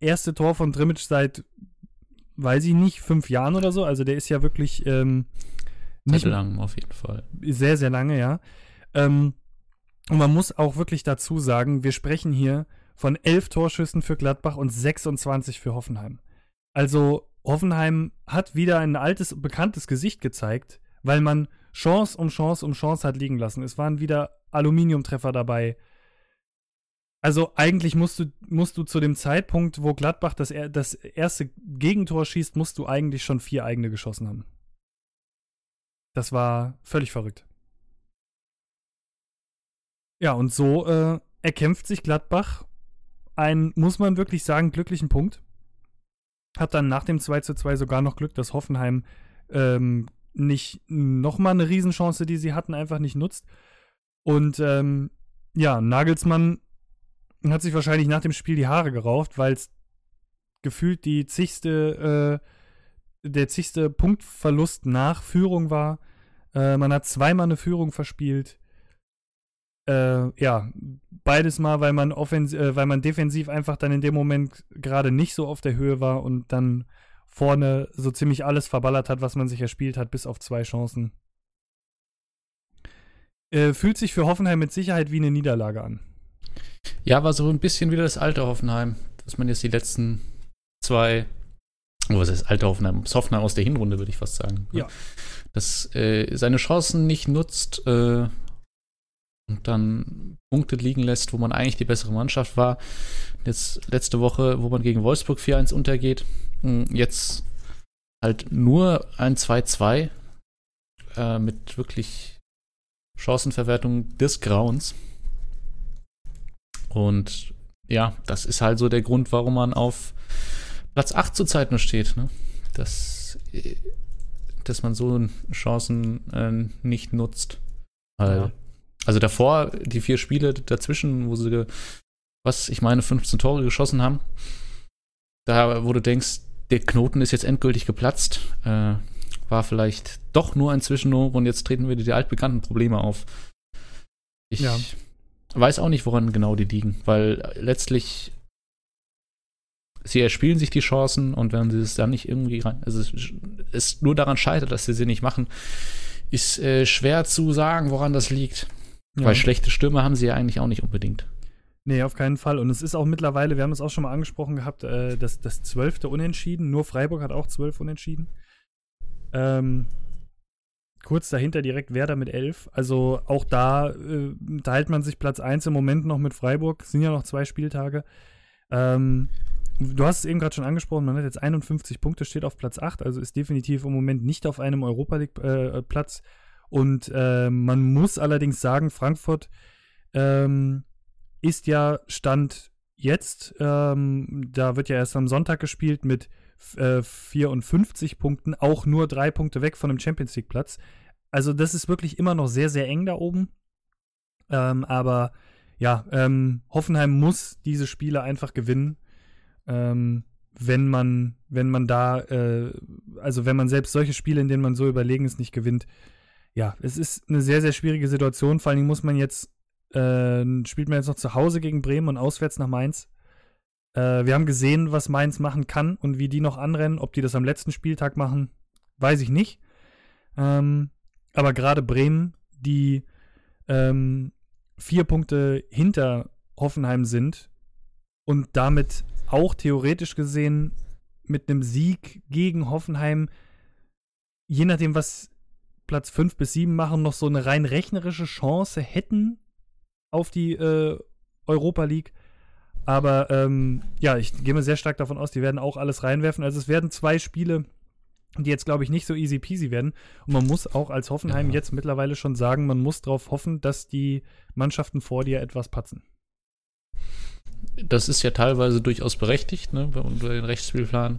erste Tor von Drimmitsch seit, weiß ich nicht, fünf Jahren oder so. Also der ist ja wirklich ähm, nicht lang auf jeden Fall. Sehr, sehr lange, ja. Ähm, und man muss auch wirklich dazu sagen, wir sprechen hier von elf Torschüssen für Gladbach und 26 für Hoffenheim. Also Hoffenheim hat wieder ein altes, bekanntes Gesicht gezeigt, weil man Chance um Chance um Chance hat liegen lassen. Es waren wieder Aluminiumtreffer dabei. Also eigentlich musst du, musst du zu dem Zeitpunkt, wo Gladbach das, das erste Gegentor schießt, musst du eigentlich schon vier eigene geschossen haben. Das war völlig verrückt. Ja, und so äh, erkämpft sich Gladbach einen, muss man wirklich sagen, glücklichen Punkt. Hat dann nach dem 2 zu 2 sogar noch Glück, dass Hoffenheim ähm, nicht nochmal eine Riesenchance, die sie hatten, einfach nicht nutzt. Und ähm, ja, Nagelsmann hat sich wahrscheinlich nach dem Spiel die Haare gerauft, weil es gefühlt die zigste, äh, der zigste Punktverlust nach Führung war. Äh, man hat zweimal eine Führung verspielt. Äh, ja, beides mal, weil man offens äh, weil man defensiv einfach dann in dem Moment gerade nicht so auf der Höhe war und dann vorne so ziemlich alles verballert hat, was man sich erspielt hat, bis auf zwei Chancen. Äh, fühlt sich für Hoffenheim mit Sicherheit wie eine Niederlage an. Ja, war so ein bisschen wieder das alte Hoffenheim, dass man jetzt die letzten zwei, oh, was ist alte Hoffenheim? Das Hoffenheim aus der Hinrunde, würde ich fast sagen. Ja. Dass äh, seine Chancen nicht nutzt äh, und dann Punkte liegen lässt, wo man eigentlich die bessere Mannschaft war. Jetzt letzte Woche, wo man gegen Wolfsburg 4-1 untergeht, hm, jetzt halt nur ein 2-2 äh, mit wirklich Chancenverwertung des Grauens. Und ja, das ist halt so der Grund, warum man auf Platz 8 zurzeit nur steht. Ne? Dass, dass man so Chancen äh, nicht nutzt. Weil, ja. Also davor, die vier Spiele dazwischen, wo sie, was ich meine, 15 Tore geschossen haben, da, wo du denkst, der Knoten ist jetzt endgültig geplatzt, äh, war vielleicht doch nur ein Zwischenhoch und jetzt treten wieder die altbekannten Probleme auf. Ich ja. weiß auch nicht, woran genau die liegen, weil letztlich sie erspielen sich die Chancen und wenn sie es dann nicht irgendwie rein, also es ist nur daran scheitert, dass sie sie nicht machen, ist äh, schwer zu sagen, woran das liegt. Ja. Weil schlechte Stürme haben sie ja eigentlich auch nicht unbedingt. Nee, auf keinen Fall. Und es ist auch mittlerweile, wir haben es auch schon mal angesprochen gehabt, äh, das, das zwölfte Unentschieden. Nur Freiburg hat auch zwölf Unentschieden. Ähm, kurz dahinter direkt Werder mit elf. Also auch da äh, teilt man sich Platz 1 im Moment noch mit Freiburg. Es sind ja noch zwei Spieltage. Ähm, du hast es eben gerade schon angesprochen, man hat jetzt 51 Punkte, steht auf Platz 8, also ist definitiv im Moment nicht auf einem Europa League-Platz. Äh, Und äh, man muss allerdings sagen, Frankfurt ähm, ist ja Stand jetzt, ähm, da wird ja erst am Sonntag gespielt mit äh, 54 Punkten, auch nur drei Punkte weg von dem Champions League Platz. Also das ist wirklich immer noch sehr, sehr eng da oben. Ähm, aber ja, ähm, Hoffenheim muss diese Spiele einfach gewinnen. Ähm, wenn man, wenn man da, äh, also wenn man selbst solche Spiele, in denen man so überlegen ist, nicht gewinnt, ja, es ist eine sehr, sehr schwierige Situation. Vor allen Dingen muss man jetzt äh, spielt man jetzt noch zu Hause gegen Bremen und auswärts nach Mainz. Äh, wir haben gesehen, was Mainz machen kann und wie die noch anrennen. Ob die das am letzten Spieltag machen, weiß ich nicht. Ähm, aber gerade Bremen, die ähm, vier Punkte hinter Hoffenheim sind und damit auch theoretisch gesehen mit einem Sieg gegen Hoffenheim, je nachdem, was Platz 5 bis 7 machen, noch so eine rein rechnerische Chance hätten, auf die äh, Europa League. Aber ähm, ja, ich gehe mir sehr stark davon aus, die werden auch alles reinwerfen. Also es werden zwei Spiele, die jetzt, glaube ich, nicht so easy peasy werden. Und man muss auch als Hoffenheim ja. jetzt mittlerweile schon sagen, man muss darauf hoffen, dass die Mannschaften vor dir etwas patzen. Das ist ja teilweise durchaus berechtigt, ne, wenn du den Rechtsspielplan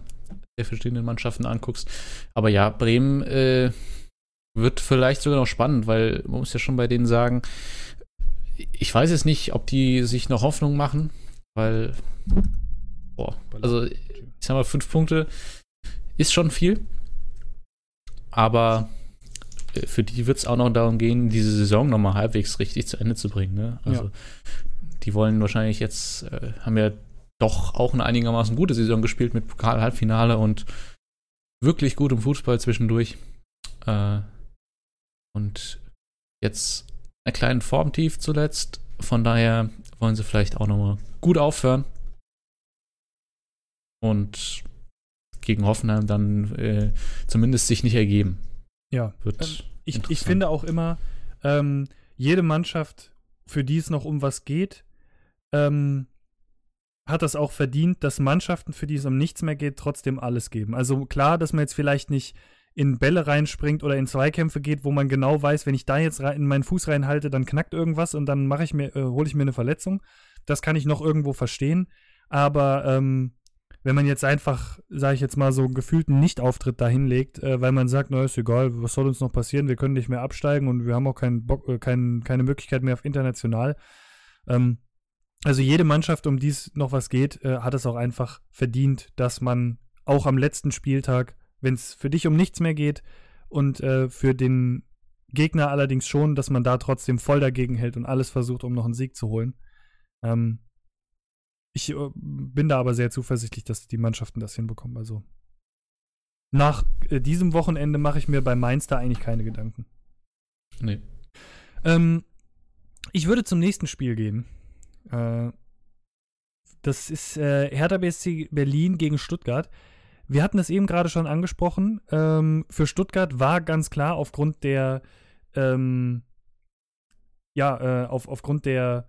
der verschiedenen Mannschaften anguckst. Aber ja, Bremen äh, wird vielleicht sogar noch spannend, weil man muss ja schon bei denen sagen, ich weiß jetzt nicht, ob die sich noch Hoffnung machen, weil, boah, also ich sag mal, fünf Punkte ist schon viel. Aber äh, für die wird es auch noch darum gehen, diese Saison nochmal halbwegs richtig zu Ende zu bringen. Ne? Also, ja. die wollen wahrscheinlich jetzt, äh, haben ja doch auch eine einigermaßen gute Saison gespielt mit Pokal-Halbfinale und wirklich gutem Fußball zwischendurch. Äh, und jetzt einer kleinen Formtief zuletzt. Von daher wollen sie vielleicht auch nochmal gut aufhören. Und gegen Hoffenheim dann äh, zumindest sich nicht ergeben. Ja. Wird ähm, ich, ich finde auch immer, ähm, jede Mannschaft, für die es noch um was geht, ähm, hat das auch verdient, dass Mannschaften, für die es um nichts mehr geht, trotzdem alles geben. Also klar, dass man jetzt vielleicht nicht in Bälle reinspringt oder in Zweikämpfe geht, wo man genau weiß, wenn ich da jetzt in meinen Fuß reinhalte, dann knackt irgendwas und dann mache ich mir, äh, hole ich mir eine Verletzung. Das kann ich noch irgendwo verstehen. Aber ähm, wenn man jetzt einfach, sage ich jetzt mal, so gefühlten Nicht-Auftritt dahinlegt, äh, weil man sagt, na ist egal, was soll uns noch passieren, wir können nicht mehr absteigen und wir haben auch keinen Bock, äh, kein, keine Möglichkeit mehr auf international. Ähm, also jede Mannschaft, um die es noch was geht, äh, hat es auch einfach verdient, dass man auch am letzten Spieltag, wenn es für dich um nichts mehr geht und äh, für den Gegner allerdings schon, dass man da trotzdem voll dagegen hält und alles versucht, um noch einen Sieg zu holen. Ähm, ich äh, bin da aber sehr zuversichtlich, dass die Mannschaften das hinbekommen. Also nach äh, diesem Wochenende mache ich mir bei Mainz da eigentlich keine Gedanken. Nee. Ähm, ich würde zum nächsten Spiel gehen. Äh, das ist äh, Hertha BSC Berlin gegen Stuttgart. Wir hatten es eben gerade schon angesprochen. Ähm, für Stuttgart war ganz klar aufgrund der ähm, ja, äh, auf, aufgrund der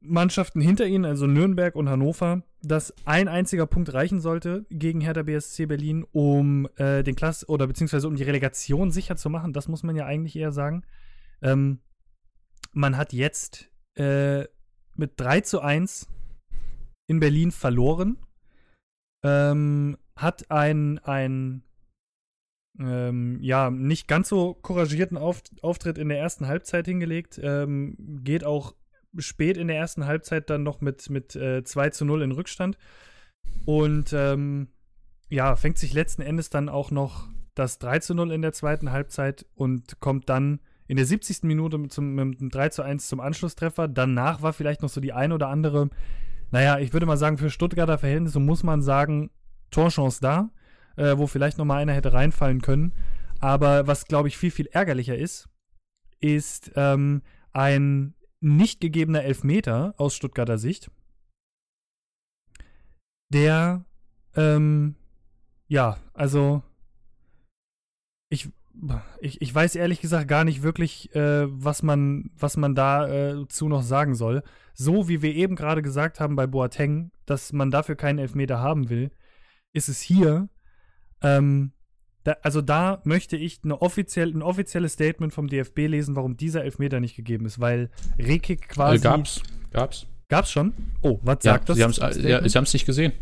Mannschaften hinter ihnen, also Nürnberg und Hannover, dass ein einziger Punkt reichen sollte gegen Hertha BSC Berlin, um äh, den Klass oder beziehungsweise um die Relegation sicher zu machen. Das muss man ja eigentlich eher sagen. Ähm, man hat jetzt äh, mit 3 zu 1 in Berlin verloren. Ähm, hat ein, ein ähm, ja, nicht ganz so couragierten Auf Auftritt in der ersten Halbzeit hingelegt. Ähm, geht auch spät in der ersten Halbzeit dann noch mit, mit äh, 2 zu 0 in Rückstand. Und ähm, ja, fängt sich letzten Endes dann auch noch das 3 zu 0 in der zweiten Halbzeit und kommt dann in der 70. Minute zum, mit einem 3 zu 1 zum Anschlusstreffer. Danach war vielleicht noch so die ein oder andere, naja, ich würde mal sagen, für Stuttgarter Verhältnisse muss man sagen, Torchance da, äh, wo vielleicht noch mal einer hätte reinfallen können. Aber was, glaube ich, viel, viel ärgerlicher ist, ist ähm, ein nicht gegebener Elfmeter aus Stuttgarter Sicht, der, ähm, ja, also ich, ich, ich weiß ehrlich gesagt gar nicht wirklich, äh, was man, was man dazu äh, noch sagen soll. So wie wir eben gerade gesagt haben bei Boateng, dass man dafür keinen Elfmeter haben will, ist es hier ähm, da, also da möchte ich eine offiziell, ein offizielles Statement vom DFB lesen, warum dieser Elfmeter nicht gegeben ist, weil Rekik quasi. Äh, gab's. Gab's. Gab's schon? Oh, was ja, sagt das? Sie haben es nicht gesehen.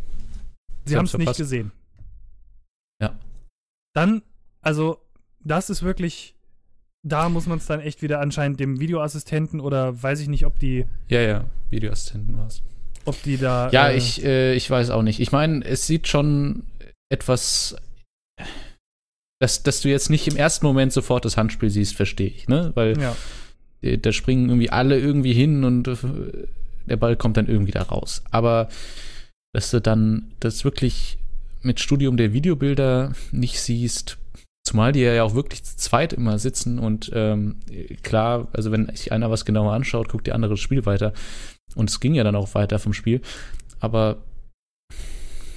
Sie haben es nicht gesehen. Ja. Dann, also, das ist wirklich. Da muss man es dann echt wieder anscheinend dem Videoassistenten oder weiß ich nicht, ob die. Ja, ja, Videoassistenten war es. Ob die da. Ja, äh, ich, äh, ich weiß auch nicht. Ich meine, es sieht schon etwas dass, dass du jetzt nicht im ersten Moment sofort das Handspiel siehst, verstehe ich, ne? Weil ja. da springen irgendwie alle irgendwie hin und äh, der Ball kommt dann irgendwie da raus. Aber dass du dann das wirklich mit Studium der Videobilder nicht siehst, zumal die ja auch wirklich zu zweit immer sitzen und ähm, klar, also wenn sich einer was genauer anschaut, guckt der andere das Spiel weiter. Und es ging ja dann auch weiter vom Spiel. Aber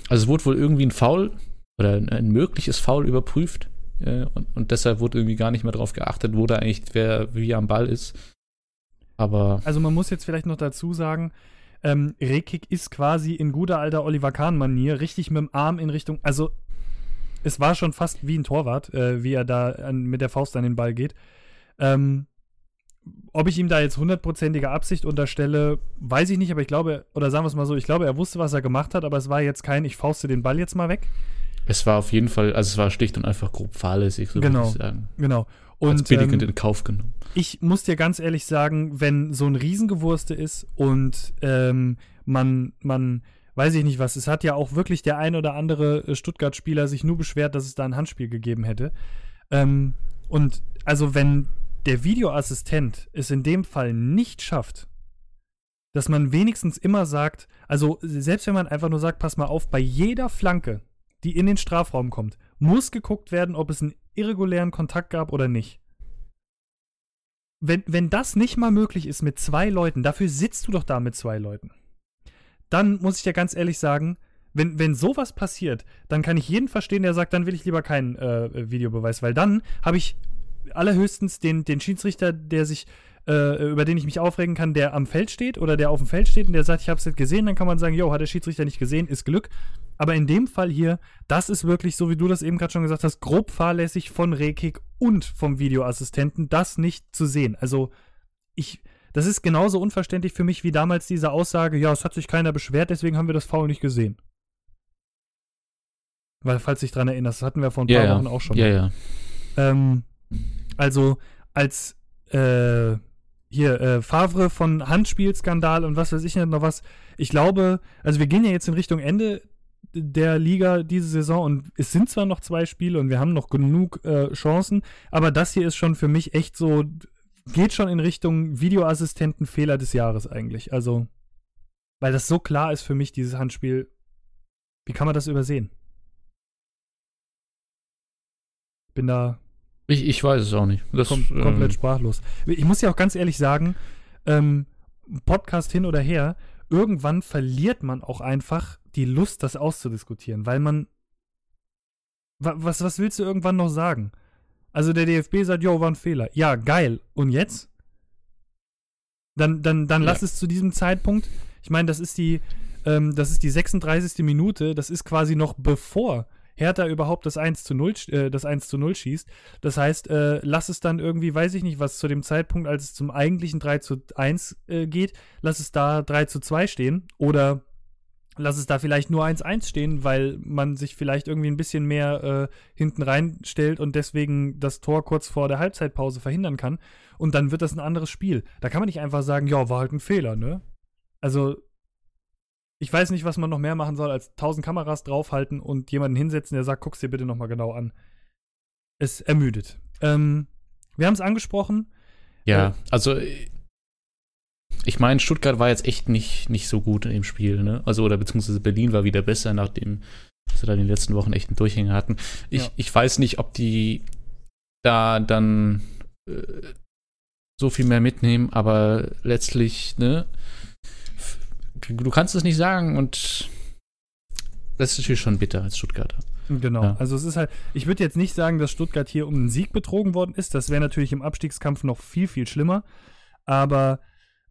also es wurde wohl irgendwie ein Foul oder ein mögliches Foul überprüft. Äh, und, und, deshalb wurde irgendwie gar nicht mehr darauf geachtet, wo da eigentlich wer wie am Ball ist. Aber. Also man muss jetzt vielleicht noch dazu sagen, ähm, Rekik ist quasi in guter alter Oliver Kahn-Manier richtig mit dem Arm in Richtung. Also es war schon fast wie ein Torwart, äh, wie er da an, mit der Faust an den Ball geht. Ähm, ob ich ihm da jetzt hundertprozentige Absicht unterstelle, weiß ich nicht, aber ich glaube, oder sagen wir es mal so, ich glaube, er wusste, was er gemacht hat, aber es war jetzt kein, ich fauste den Ball jetzt mal weg. Es war auf jeden Fall, also es war schlicht und einfach grob fahrlässig, so genau, würde ich sagen. Genau. Und, Als billigend ähm, in Kauf genommen. Ich muss dir ganz ehrlich sagen, wenn so ein Riesengewurste ist und ähm, man, man, weiß ich nicht was, es hat ja auch wirklich der ein oder andere äh, Stuttgart-Spieler sich nur beschwert, dass es da ein Handspiel gegeben hätte. Ähm, und also wenn der Videoassistent es in dem Fall nicht schafft, dass man wenigstens immer sagt, also selbst wenn man einfach nur sagt, pass mal auf, bei jeder Flanke, die in den Strafraum kommt, muss geguckt werden, ob es einen irregulären Kontakt gab oder nicht. Wenn, wenn das nicht mal möglich ist mit zwei Leuten, dafür sitzt du doch da mit zwei Leuten. Dann muss ich dir ganz ehrlich sagen, wenn, wenn sowas passiert, dann kann ich jeden verstehen, der sagt, dann will ich lieber keinen äh, Videobeweis, weil dann habe ich allerhöchstens den, den Schiedsrichter, der sich äh, über den ich mich aufregen kann, der am Feld steht oder der auf dem Feld steht und der sagt, ich habe es nicht gesehen, dann kann man sagen, jo, hat der Schiedsrichter nicht gesehen, ist Glück. Aber in dem Fall hier, das ist wirklich, so wie du das eben gerade schon gesagt hast, grob fahrlässig von Rekik und vom Videoassistenten, das nicht zu sehen. Also, ich, das ist genauso unverständlich für mich wie damals diese Aussage, ja, es hat sich keiner beschwert, deswegen haben wir das Foul nicht gesehen. Weil, falls dich dran erinnerst, das hatten wir vor ein paar ja, Wochen auch schon. Ja, ja. Ähm, also, als äh, hier, äh, Favre von Handspielskandal und was weiß ich nicht noch was. Ich glaube, also wir gehen ja jetzt in Richtung Ende der Liga diese Saison und es sind zwar noch zwei Spiele und wir haben noch genug äh, Chancen, aber das hier ist schon für mich echt so, geht schon in Richtung Videoassistenten-Fehler des Jahres eigentlich. Also, weil das so klar ist für mich, dieses Handspiel. Wie kann man das übersehen? Bin da ich, ich weiß es auch nicht. Das, kom komplett ähm, sprachlos. Ich muss ja auch ganz ehrlich sagen, ähm, Podcast hin oder her, irgendwann verliert man auch einfach die Lust, das auszudiskutieren, weil man. Was, was willst du irgendwann noch sagen? Also der DFB sagt, jo, war ein Fehler. Ja, geil. Und jetzt? Dann, dann, dann ja. lass es zu diesem Zeitpunkt. Ich meine, das ist die, ähm, das ist die 36. Minute, das ist quasi noch bevor Hertha überhaupt das 1 zu 0, äh, das 1 zu 0 schießt. Das heißt, äh, lass es dann irgendwie, weiß ich nicht, was zu dem Zeitpunkt, als es zum eigentlichen 3 zu 1 äh, geht, lass es da 3 zu 2 stehen oder lass es da vielleicht nur 1-1 stehen, weil man sich vielleicht irgendwie ein bisschen mehr äh, hinten reinstellt und deswegen das Tor kurz vor der Halbzeitpause verhindern kann. Und dann wird das ein anderes Spiel. Da kann man nicht einfach sagen, ja, war halt ein Fehler, ne? Also, ich weiß nicht, was man noch mehr machen soll, als tausend Kameras draufhalten und jemanden hinsetzen, der sagt, guck's dir bitte nochmal genau an. Es ermüdet. Ähm, wir haben es angesprochen. Ja, äh, also ich meine, Stuttgart war jetzt echt nicht, nicht so gut im Spiel, ne? Also, oder beziehungsweise Berlin war wieder besser, nachdem sie da in den letzten Wochen echt einen Durchhänger hatten. Ich, ja. ich weiß nicht, ob die da dann äh, so viel mehr mitnehmen, aber letztlich, ne? du kannst es nicht sagen und das ist natürlich schon bitter als Stuttgarter. Genau. Ja. Also es ist halt, ich würde jetzt nicht sagen, dass Stuttgart hier um einen Sieg betrogen worden ist. Das wäre natürlich im Abstiegskampf noch viel, viel schlimmer. Aber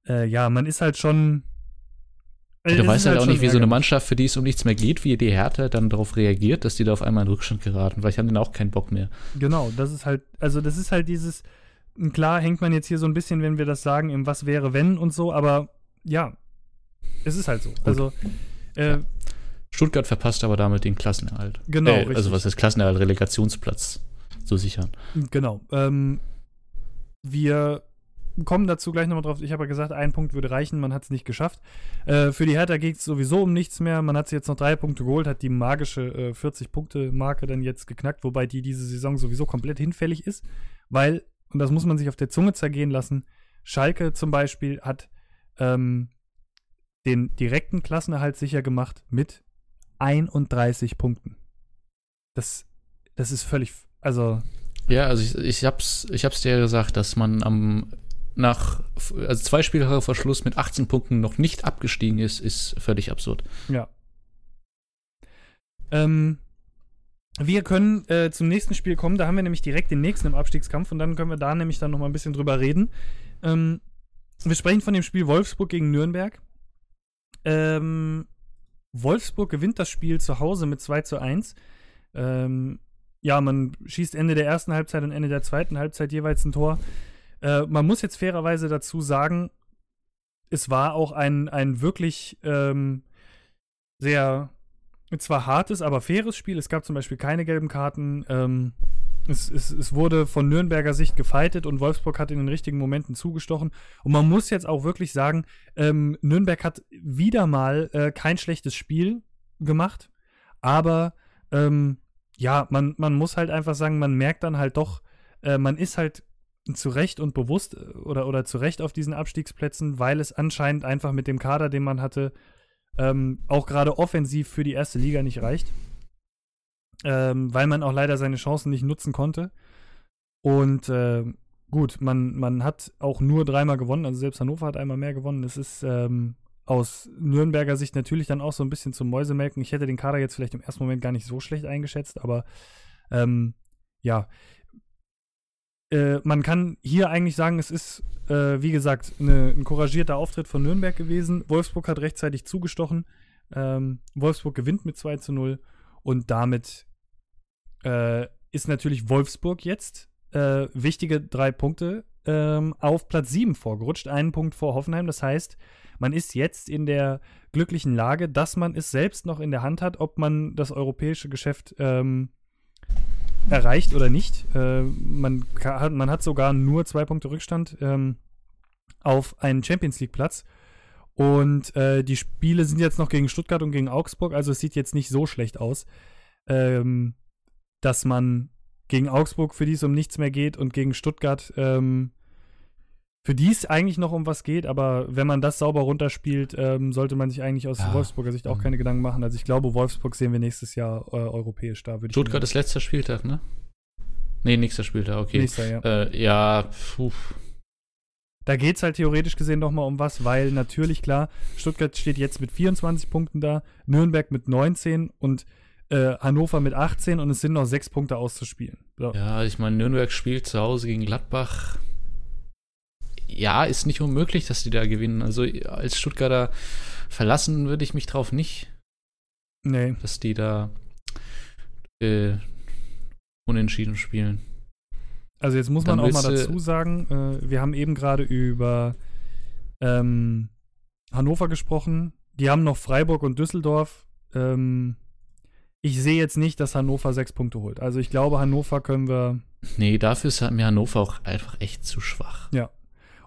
äh, ja, man ist halt schon. Äh, du weißt halt, halt auch nicht, wie so eine Mannschaft, für die es um nichts mehr geht, wie die Härte dann darauf reagiert, dass die da auf einmal in Rückstand geraten. Vielleicht haben die auch keinen Bock mehr. Genau, das ist halt, also das ist halt dieses, klar hängt man jetzt hier so ein bisschen, wenn wir das sagen, im Was wäre wenn und so, aber ja, es ist halt so. Gut. Also, äh, Stuttgart verpasst aber damit den Klassenerhalt. Genau. Äh, also, was ist Klassenerhalt? Relegationsplatz zu sichern. Genau. Ähm, wir kommen dazu gleich nochmal drauf. Ich habe ja gesagt, ein Punkt würde reichen, man hat es nicht geschafft. Äh, für die Hertha geht es sowieso um nichts mehr. Man hat sich jetzt noch drei Punkte geholt, hat die magische äh, 40-Punkte-Marke dann jetzt geknackt, wobei die diese Saison sowieso komplett hinfällig ist, weil, und das muss man sich auf der Zunge zergehen lassen, Schalke zum Beispiel hat ähm, den direkten Klassenerhalt sicher gemacht mit 31 Punkten. Das, das ist völlig, also. Ja, also ich, ich hab's, ich hab's dir gesagt, dass man am nach also zwei Spiele vor Schluss mit 18 Punkten noch nicht abgestiegen ist, ist völlig absurd. Ja. Ähm, wir können äh, zum nächsten Spiel kommen. Da haben wir nämlich direkt den nächsten im Abstiegskampf und dann können wir da nämlich dann noch mal ein bisschen drüber reden. Ähm, wir sprechen von dem Spiel Wolfsburg gegen Nürnberg. Ähm, Wolfsburg gewinnt das Spiel zu Hause mit 2 zu 1. Ähm, ja, man schießt Ende der ersten Halbzeit und Ende der zweiten Halbzeit jeweils ein Tor. Äh, man muss jetzt fairerweise dazu sagen, es war auch ein, ein wirklich ähm, sehr, zwar hartes, aber faires Spiel. Es gab zum Beispiel keine gelben Karten. Ähm, es, es, es, wurde von Nürnberger Sicht gefeitet und Wolfsburg hat in den richtigen Momenten zugestochen. Und man muss jetzt auch wirklich sagen, ähm, Nürnberg hat wieder mal äh, kein schlechtes Spiel gemacht. Aber ähm, ja, man, man muss halt einfach sagen, man merkt dann halt doch, äh, man ist halt zu Recht und bewusst äh, oder, oder zu Recht auf diesen Abstiegsplätzen, weil es anscheinend einfach mit dem Kader, den man hatte, ähm, auch gerade offensiv für die erste Liga nicht reicht ähm, weil man auch leider seine Chancen nicht nutzen konnte. Und äh, gut, man, man hat auch nur dreimal gewonnen, also selbst Hannover hat einmal mehr gewonnen. Das ist ähm, aus Nürnberger Sicht natürlich dann auch so ein bisschen zum Mäusemelken. Ich hätte den Kader jetzt vielleicht im ersten Moment gar nicht so schlecht eingeschätzt, aber ähm, ja. Äh, man kann hier eigentlich sagen, es ist, äh, wie gesagt, eine, ein couragierter Auftritt von Nürnberg gewesen. Wolfsburg hat rechtzeitig zugestochen. Ähm, Wolfsburg gewinnt mit 2 zu 0 und damit äh, ist natürlich Wolfsburg jetzt äh, wichtige drei Punkte ähm, auf Platz 7 vorgerutscht, einen Punkt vor Hoffenheim. Das heißt, man ist jetzt in der glücklichen Lage, dass man es selbst noch in der Hand hat, ob man das europäische Geschäft ähm, erreicht oder nicht. Äh, man, man hat sogar nur zwei Punkte Rückstand ähm, auf einen Champions League-Platz. Und äh, die Spiele sind jetzt noch gegen Stuttgart und gegen Augsburg, also es sieht jetzt nicht so schlecht aus, ähm, dass man gegen Augsburg, für die es um nichts mehr geht, und gegen Stuttgart, ähm, für die es eigentlich noch um was geht, aber wenn man das sauber runterspielt, ähm, sollte man sich eigentlich aus ja. Wolfsburger Sicht auch keine Gedanken machen. Also ich glaube, Wolfsburg sehen wir nächstes Jahr äh, europäisch da. Stuttgart ist letzter Spieltag, ne? Nee, nächster Spieltag, okay. Nächster, ja. Äh, ja, puh. Da geht es halt theoretisch gesehen noch mal um was, weil natürlich, klar, Stuttgart steht jetzt mit 24 Punkten da, Nürnberg mit 19 und äh, Hannover mit 18 und es sind noch sechs Punkte auszuspielen. So. Ja, ich meine, Nürnberg spielt zu Hause gegen Gladbach ja, ist nicht unmöglich, dass die da gewinnen. Also als Stuttgarter verlassen würde ich mich drauf nicht. Nee. Dass die da äh, unentschieden spielen. Also jetzt muss man Dann auch mal dazu sagen, äh, wir haben eben gerade über ähm, Hannover gesprochen. Die haben noch Freiburg und Düsseldorf. Ähm, ich sehe jetzt nicht, dass Hannover sechs Punkte holt. Also ich glaube, Hannover können wir. Nee, dafür ist mir Hannover auch einfach echt zu schwach. Ja.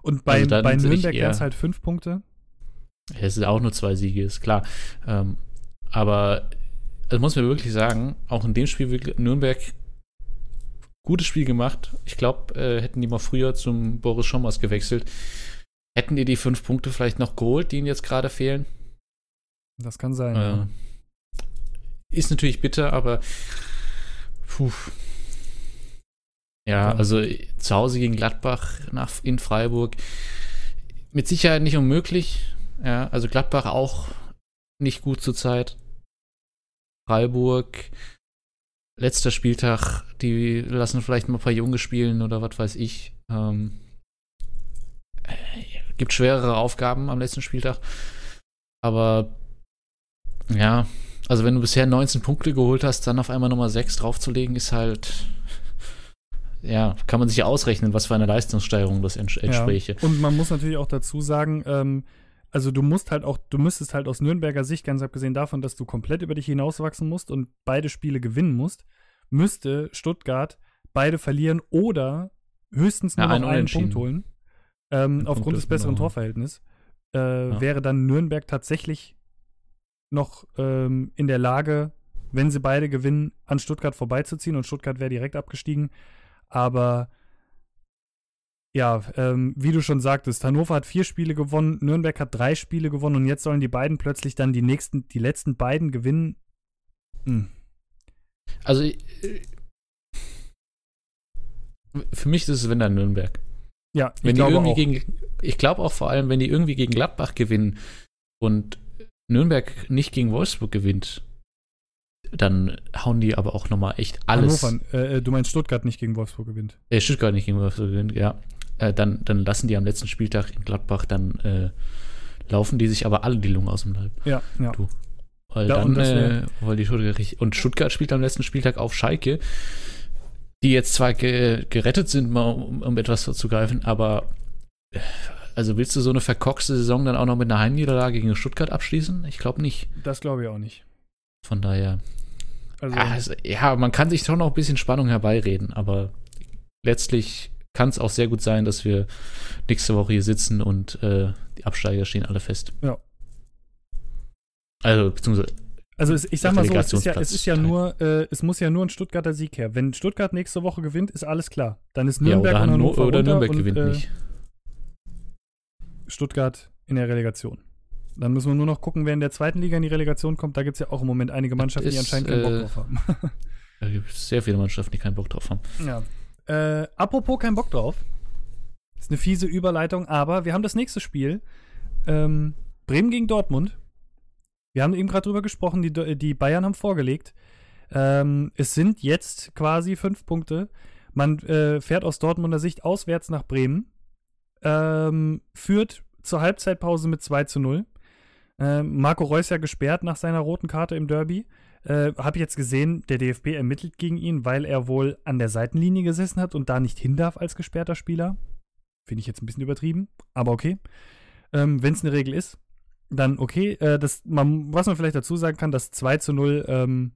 Und bei, also bei Nürnberg wären es halt fünf Punkte. Es sind auch nur zwei Siege, ist klar. Ähm, aber das muss man wirklich sagen, auch in dem Spiel Nürnberg gutes Spiel gemacht. Ich glaube, äh, hätten die mal früher zum Boris Schommers gewechselt, hätten die die fünf Punkte vielleicht noch geholt, die ihnen jetzt gerade fehlen. Das kann sein. Äh, ja. Ist natürlich bitter, aber puh, ja, also zu Hause gegen Gladbach nach, in Freiburg mit Sicherheit nicht unmöglich. Ja, also Gladbach auch nicht gut zur Zeit. Freiburg, letzter Spieltag, die lassen vielleicht mal ein paar Junge spielen oder was weiß ich. Ähm, gibt schwerere Aufgaben am letzten Spieltag. Aber ja, also wenn du bisher 19 Punkte geholt hast, dann auf einmal Nummer 6 draufzulegen, ist halt ja, kann man sich ja ausrechnen, was für eine Leistungssteigerung das ents entspräche. Ja. Und man muss natürlich auch dazu sagen, ähm, also du musst halt auch, du müsstest halt aus Nürnberger Sicht, ganz abgesehen davon, dass du komplett über dich hinauswachsen musst und beide Spiele gewinnen musst, müsste Stuttgart beide verlieren oder höchstens nur ja, noch einen Punkt holen. Ähm, aufgrund des besseren genau. Torverhältnisses. Äh, ja. Wäre dann Nürnberg tatsächlich noch ähm, in der Lage, wenn sie beide gewinnen, an Stuttgart vorbeizuziehen und Stuttgart wäre direkt abgestiegen. Aber ja, ähm, wie du schon sagtest, Hannover hat vier Spiele gewonnen, Nürnberg hat drei Spiele gewonnen und jetzt sollen die beiden plötzlich dann die nächsten, die letzten beiden gewinnen. Hm. Also äh, für mich ist es wenn dann Nürnberg. Ja, ich wenn glaube irgendwie auch. gegen, ich glaube auch vor allem, wenn die irgendwie gegen Gladbach gewinnen und Nürnberg nicht gegen Wolfsburg gewinnt, dann hauen die aber auch nochmal echt alles. Hannover, äh, äh, du meinst Stuttgart nicht gegen Wolfsburg gewinnt? Äh, Stuttgart nicht gegen Wolfsburg gewinnt, ja. Äh, dann, dann lassen die am letzten Spieltag in Gladbach, dann äh, laufen die sich aber alle die Lungen aus dem Leib. Ja, ja. Du. Weil ja, dann, äh, weil die Stuttgart richtig, und Stuttgart spielt am letzten Spieltag auf Schalke, die jetzt zwar ge gerettet sind, mal um, um etwas vorzugreifen, aber äh, also willst du so eine verkorkste Saison dann auch noch mit einer Heimniederlage gegen Stuttgart abschließen? Ich glaube nicht. Das glaube ich auch nicht. Von daher. Also, ja, also, ja, man kann sich schon noch ein bisschen Spannung herbeireden, aber letztlich kann es auch sehr gut sein, dass wir nächste Woche hier sitzen und äh, die Absteiger stehen alle fest. Ja. Also, beziehungsweise. Also ich sag mal so, es ist ja, es ist ja nur, äh, es muss ja nur ein Stuttgarter Sieg her. Wenn Stuttgart nächste Woche gewinnt, ist alles klar. Dann ist Nürnberg ja, oder, und Hannover oder Nürnberg und, gewinnt äh, nicht. Stuttgart in der Relegation. Dann müssen wir nur noch gucken, wer in der zweiten Liga in die Relegation kommt. Da gibt es ja auch im Moment einige Mannschaften, ist, die anscheinend keinen Bock äh, drauf haben. da gibt es sehr viele Mannschaften, die keinen Bock drauf haben. Ja. Äh, apropos keinen Bock drauf. Ist eine fiese Überleitung, aber wir haben das nächste Spiel. Ähm, Bremen gegen Dortmund. Wir haben eben gerade drüber gesprochen, die, die Bayern haben vorgelegt. Ähm, es sind jetzt quasi fünf Punkte. Man äh, fährt aus Dortmunder Sicht auswärts nach Bremen, ähm, führt zur Halbzeitpause mit 2 zu 0. Ähm, Marco Reus ja gesperrt nach seiner roten Karte im Derby. Äh, Habe jetzt gesehen, der DFB ermittelt gegen ihn, weil er wohl an der Seitenlinie gesessen hat und da nicht hin darf als gesperrter Spieler. Finde ich jetzt ein bisschen übertrieben, aber okay. Ähm, Wenn es eine Regel ist, dann okay. Äh, das, man, was man vielleicht dazu sagen kann, das 2 zu 0, ähm,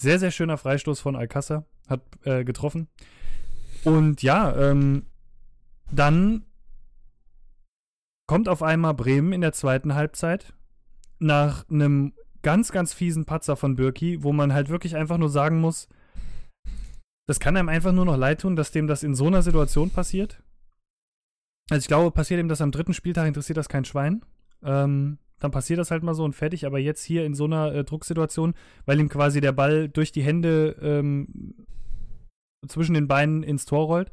sehr, sehr schöner Freistoß von Alcázar, hat äh, getroffen. Und ja, ähm, dann kommt auf einmal Bremen in der zweiten Halbzeit nach einem ganz, ganz fiesen Patzer von Birki, wo man halt wirklich einfach nur sagen muss, das kann einem einfach nur noch leid tun, dass dem das in so einer Situation passiert. Also ich glaube, passiert ihm das am dritten Spieltag, interessiert das kein Schwein. Ähm, dann passiert das halt mal so und fertig. Aber jetzt hier in so einer äh, Drucksituation, weil ihm quasi der Ball durch die Hände ähm, zwischen den Beinen ins Tor rollt.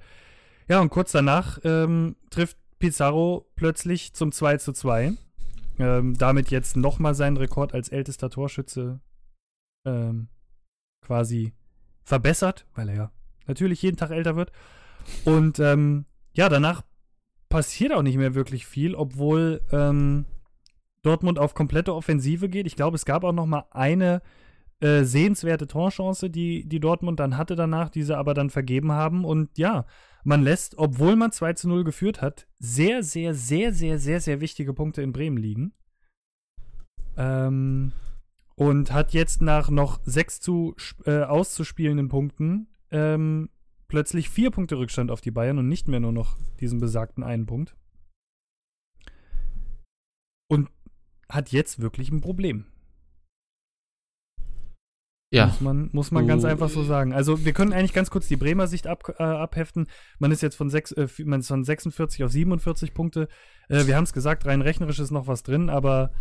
Ja, und kurz danach ähm, trifft Pizarro plötzlich zum 2 zu 2. Ähm, damit jetzt nochmal seinen Rekord als ältester Torschütze ähm, quasi verbessert, weil er ja natürlich jeden Tag älter wird. Und ähm, ja, danach passiert auch nicht mehr wirklich viel, obwohl ähm, Dortmund auf komplette Offensive geht. Ich glaube, es gab auch noch mal eine äh, sehenswerte Torchance, die, die Dortmund dann hatte danach, die sie aber dann vergeben haben. Und ja, man lässt, obwohl man 2 zu 0 geführt hat, sehr, sehr, sehr, sehr, sehr, sehr wichtige Punkte in Bremen liegen. Ähm, und hat jetzt nach noch sechs zu, äh, auszuspielenden Punkten ähm, plötzlich vier Punkte Rückstand auf die Bayern und nicht mehr nur noch diesen besagten einen Punkt. Und hat jetzt wirklich ein Problem. Ja. Muss man, muss man ganz einfach so sagen. Also, wir können eigentlich ganz kurz die Bremer Sicht ab, äh, abheften. Man ist jetzt von, sechs, äh, man ist von 46 auf 47 Punkte. Äh, wir haben es gesagt, rein rechnerisch ist noch was drin, aber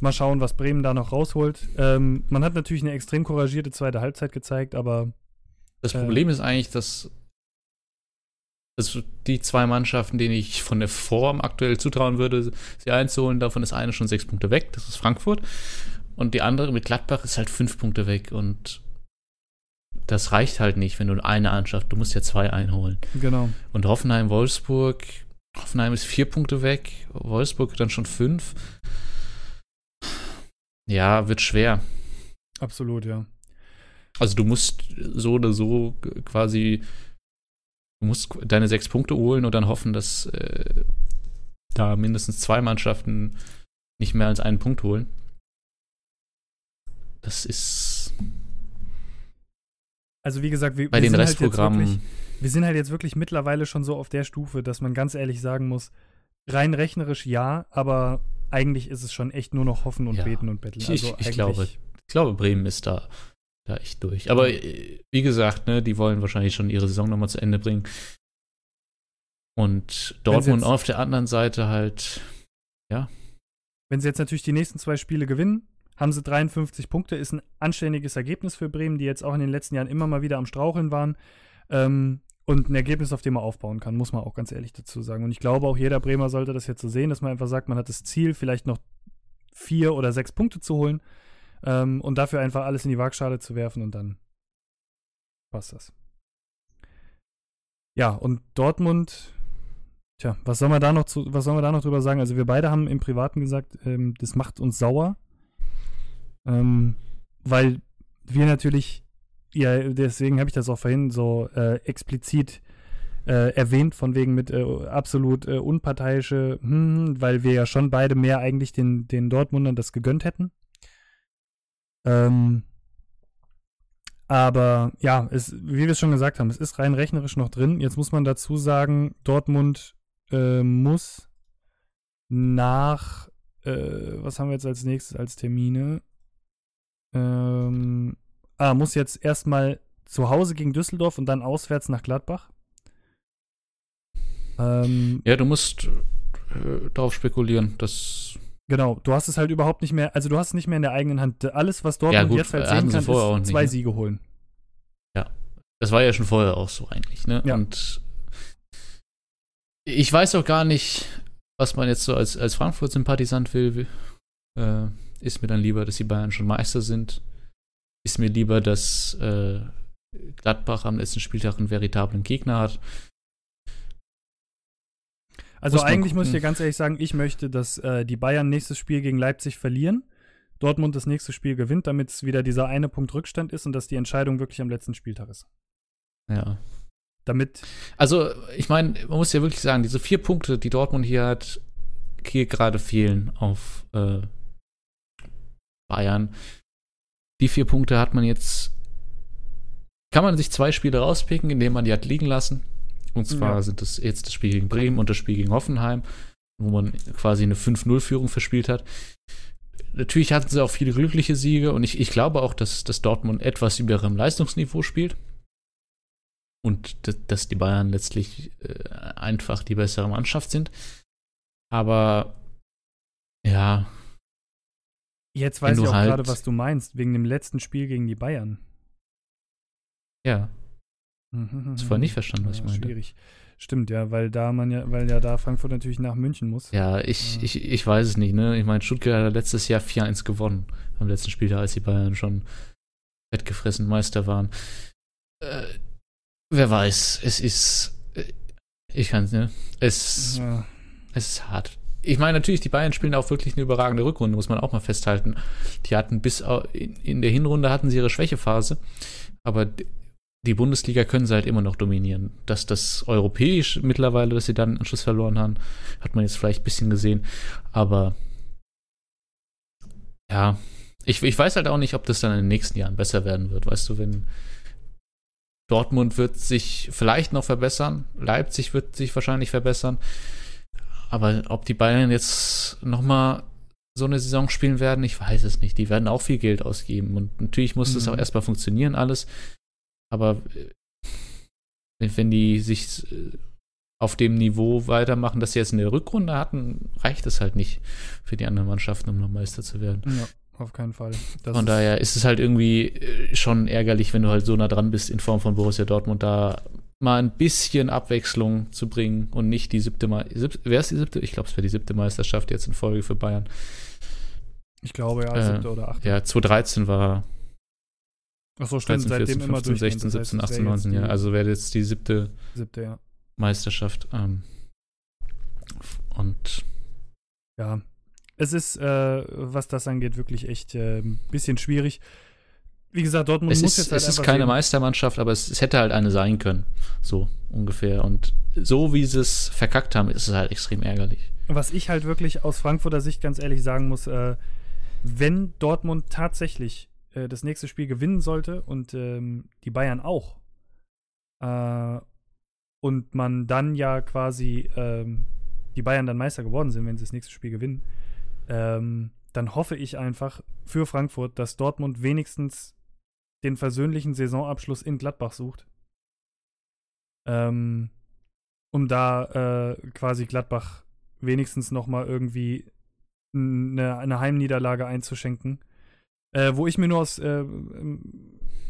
mal schauen, was Bremen da noch rausholt. Ähm, man hat natürlich eine extrem couragierte zweite Halbzeit gezeigt, aber. Das Problem äh, ist eigentlich, dass also die zwei Mannschaften, denen ich von der Form aktuell zutrauen würde, sie einzuholen, davon ist eine schon sechs Punkte weg, das ist Frankfurt. Und die andere mit Gladbach ist halt fünf Punkte weg und das reicht halt nicht, wenn du eine Mannschaft, du musst ja zwei einholen. Genau. Und Hoffenheim, Wolfsburg, Hoffenheim ist vier Punkte weg, Wolfsburg dann schon fünf. Ja, wird schwer. Absolut, ja. Also du musst so oder so quasi, du musst deine sechs Punkte holen und dann hoffen, dass äh, da mindestens zwei Mannschaften nicht mehr als einen Punkt holen. Das ist. Also wie gesagt, wir, bei wir den Restprogrammen. Halt wir sind halt jetzt wirklich mittlerweile schon so auf der Stufe, dass man ganz ehrlich sagen muss, rein rechnerisch ja, aber eigentlich ist es schon echt nur noch hoffen und ja. beten und betteln. Also ich, ich glaube, ich glaube, Bremen ist da, da echt durch. Aber äh, wie gesagt, ne, die wollen wahrscheinlich schon ihre Saison nochmal zu Ende bringen. Und Dortmund auf der anderen Seite halt, ja. Wenn sie jetzt natürlich die nächsten zwei Spiele gewinnen, haben sie 53 Punkte, ist ein anständiges Ergebnis für Bremen, die jetzt auch in den letzten Jahren immer mal wieder am Straucheln waren. Ähm, und ein Ergebnis, auf dem man aufbauen kann, muss man auch ganz ehrlich dazu sagen. Und ich glaube, auch jeder Bremer sollte das jetzt so sehen, dass man einfach sagt, man hat das Ziel, vielleicht noch vier oder sechs Punkte zu holen ähm, und dafür einfach alles in die Waagschale zu werfen und dann passt das. Ja, und Dortmund, tja, was soll man da noch zu, was soll man da noch drüber sagen? Also wir beide haben im Privaten gesagt, ähm, das macht uns sauer, ähm, weil wir natürlich, ja, deswegen habe ich das auch vorhin so äh, explizit äh, erwähnt, von wegen mit äh, absolut äh, unparteiische, hm, weil wir ja schon beide mehr eigentlich den, den Dortmundern das gegönnt hätten. Ähm, aber ja, es, wie wir es schon gesagt haben, es ist rein rechnerisch noch drin. Jetzt muss man dazu sagen, Dortmund äh, muss nach, äh, was haben wir jetzt als nächstes als Termine? Ähm, ah, muss jetzt erstmal zu Hause gegen Düsseldorf und dann auswärts nach Gladbach. Ähm, ja, du musst äh, darauf spekulieren, dass. Genau, du hast es halt überhaupt nicht mehr, also du hast es nicht mehr in der eigenen Hand. Alles, was Dortmund ja, gut, jetzt halt sehen kann, ist zwei nicht, Siege holen. Ja, das war ja schon vorher auch so eigentlich, ne? Ja. Und ich weiß auch gar nicht, was man jetzt so als, als Frankfurt-Sympathisant will. Äh, ist mir dann lieber, dass die Bayern schon Meister sind. Ist mir lieber, dass äh, Gladbach am letzten Spieltag einen veritablen Gegner hat. Also muss eigentlich muss ich dir ganz ehrlich sagen, ich möchte, dass äh, die Bayern nächstes Spiel gegen Leipzig verlieren, Dortmund das nächste Spiel gewinnt, damit es wieder dieser eine Punkt Rückstand ist und dass die Entscheidung wirklich am letzten Spieltag ist. Ja. Damit. Also, ich meine, man muss ja wirklich sagen, diese vier Punkte, die Dortmund hier hat, hier gerade fehlen auf äh, Bayern. Die vier Punkte hat man jetzt. Kann man sich zwei Spiele rauspicken, indem man die hat liegen lassen. Und zwar ja. sind das jetzt das Spiel gegen Bremen und das Spiel gegen Hoffenheim, wo man quasi eine 5-0-Führung verspielt hat. Natürlich hatten sie auch viele glückliche Siege und ich, ich glaube auch, dass, dass Dortmund etwas über ihrem Leistungsniveau spielt. Und dass die Bayern letztlich äh, einfach die bessere Mannschaft sind. Aber ja. Jetzt weiß ich auch halt gerade, was du meinst, wegen dem letzten Spiel gegen die Bayern. Ja. Das war nicht verstanden, was ja, ich meinte. Schwierig. Stimmt, ja, weil da man ja, weil ja da Frankfurt natürlich nach München muss. Ja, ich, ja. ich, ich weiß es nicht, ne? Ich meine, Stuttgart hat letztes Jahr 4-1 gewonnen am letzten Spiel, als die Bayern schon fettgefressen Meister waren. Äh, wer weiß, es ist. Äh, ich kann es, ne? Es, ja. es ist hart. Ich meine, natürlich, die Bayern spielen auch wirklich eine überragende Rückrunde, muss man auch mal festhalten. Die hatten bis in der Hinrunde hatten sie ihre Schwächephase, aber die Bundesliga können sie halt immer noch dominieren. Dass das europäisch mittlerweile, dass sie dann einen Anschluss verloren haben, hat man jetzt vielleicht ein bisschen gesehen. Aber ja, ich, ich weiß halt auch nicht, ob das dann in den nächsten Jahren besser werden wird. Weißt du, wenn Dortmund wird sich vielleicht noch verbessern, Leipzig wird sich wahrscheinlich verbessern. Aber ob die Bayern jetzt nochmal so eine Saison spielen werden, ich weiß es nicht. Die werden auch viel Geld ausgeben. Und natürlich muss mhm. das auch erstmal funktionieren, alles. Aber äh, wenn die sich äh, auf dem Niveau weitermachen, das sie jetzt in der Rückrunde hatten, reicht es halt nicht für die anderen Mannschaften, um noch Meister zu werden. Ja, auf keinen Fall. Das von daher ist es halt irgendwie äh, schon ärgerlich, wenn du halt so nah dran bist in Form von Borussia Dortmund, da mal ein bisschen Abwechslung zu bringen und nicht die siebte Mal. Wer ist die siebte? Ich glaube, es wäre die siebte Meisterschaft jetzt in Folge für Bayern. Ich glaube ja, siebte äh, oder achte. Ja, 2013 war Achso, stimmt, 13, 14, seitdem 15, immer 16, 17, 18, 19, ja. Also wäre jetzt die siebte, siebte ja. Meisterschaft. Ähm, und ja, es ist, äh, was das angeht, wirklich echt äh, ein bisschen schwierig. Wie gesagt, Dortmund es muss ist, jetzt halt Es ist keine sehen. Meistermannschaft, aber es, es, hätte halt eine sein können. So ungefähr. Und so wie sie es verkackt haben, ist es halt extrem ärgerlich. Was ich halt wirklich aus Frankfurter Sicht ganz ehrlich sagen muss, äh, wenn Dortmund tatsächlich äh, das nächste Spiel gewinnen sollte und ähm, die Bayern auch. Äh, und man dann ja quasi ähm, die Bayern dann Meister geworden sind, wenn sie das nächste Spiel gewinnen, ähm, dann hoffe ich einfach für Frankfurt, dass Dortmund wenigstens den versöhnlichen Saisonabschluss in Gladbach sucht. Ähm, um da äh, quasi Gladbach wenigstens noch mal irgendwie eine, eine Heimniederlage einzuschenken äh, wo ich mir nur aus, äh,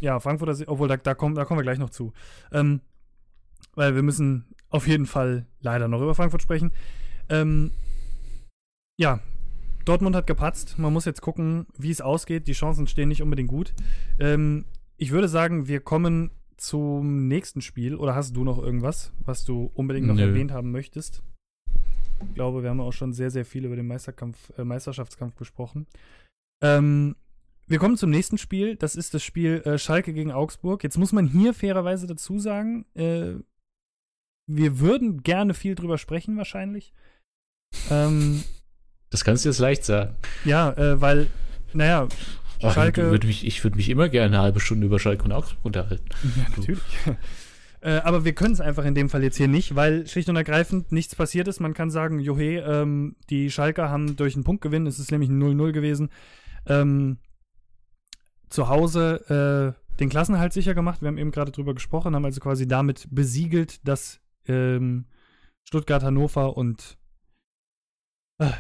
ja, Frankfurter, obwohl da, da, kommen, da kommen wir gleich noch zu. Ähm, weil wir müssen auf jeden Fall leider noch über Frankfurt sprechen. Ähm, ja, Dortmund hat gepatzt. Man muss jetzt gucken, wie es ausgeht. Die Chancen stehen nicht unbedingt gut. Ähm, ich würde sagen, wir kommen zum nächsten Spiel. Oder hast du noch irgendwas, was du unbedingt noch Nö. erwähnt haben möchtest? Ich glaube, wir haben auch schon sehr, sehr viel über den Meisterkampf, äh, Meisterschaftskampf gesprochen. Ähm, wir kommen zum nächsten Spiel. Das ist das Spiel äh, Schalke gegen Augsburg. Jetzt muss man hier fairerweise dazu sagen, äh, wir würden gerne viel drüber sprechen, wahrscheinlich. Ähm, das kannst du jetzt leicht sagen. Ja, äh, weil, naja, Ach, Schalke. Würd mich, ich würde mich immer gerne eine halbe Stunde über Schalke und Augsburg unterhalten. Ja, natürlich. äh, aber wir können es einfach in dem Fall jetzt hier nicht, weil schlicht und ergreifend nichts passiert ist. Man kann sagen, Johe, ähm, die Schalker haben durch einen Punktgewinn, es ist nämlich ein 0-0 gewesen, ähm, zu Hause äh, den Klassenhalt sicher gemacht. Wir haben eben gerade drüber gesprochen, haben also quasi damit besiegelt, dass ähm, Stuttgart, Hannover und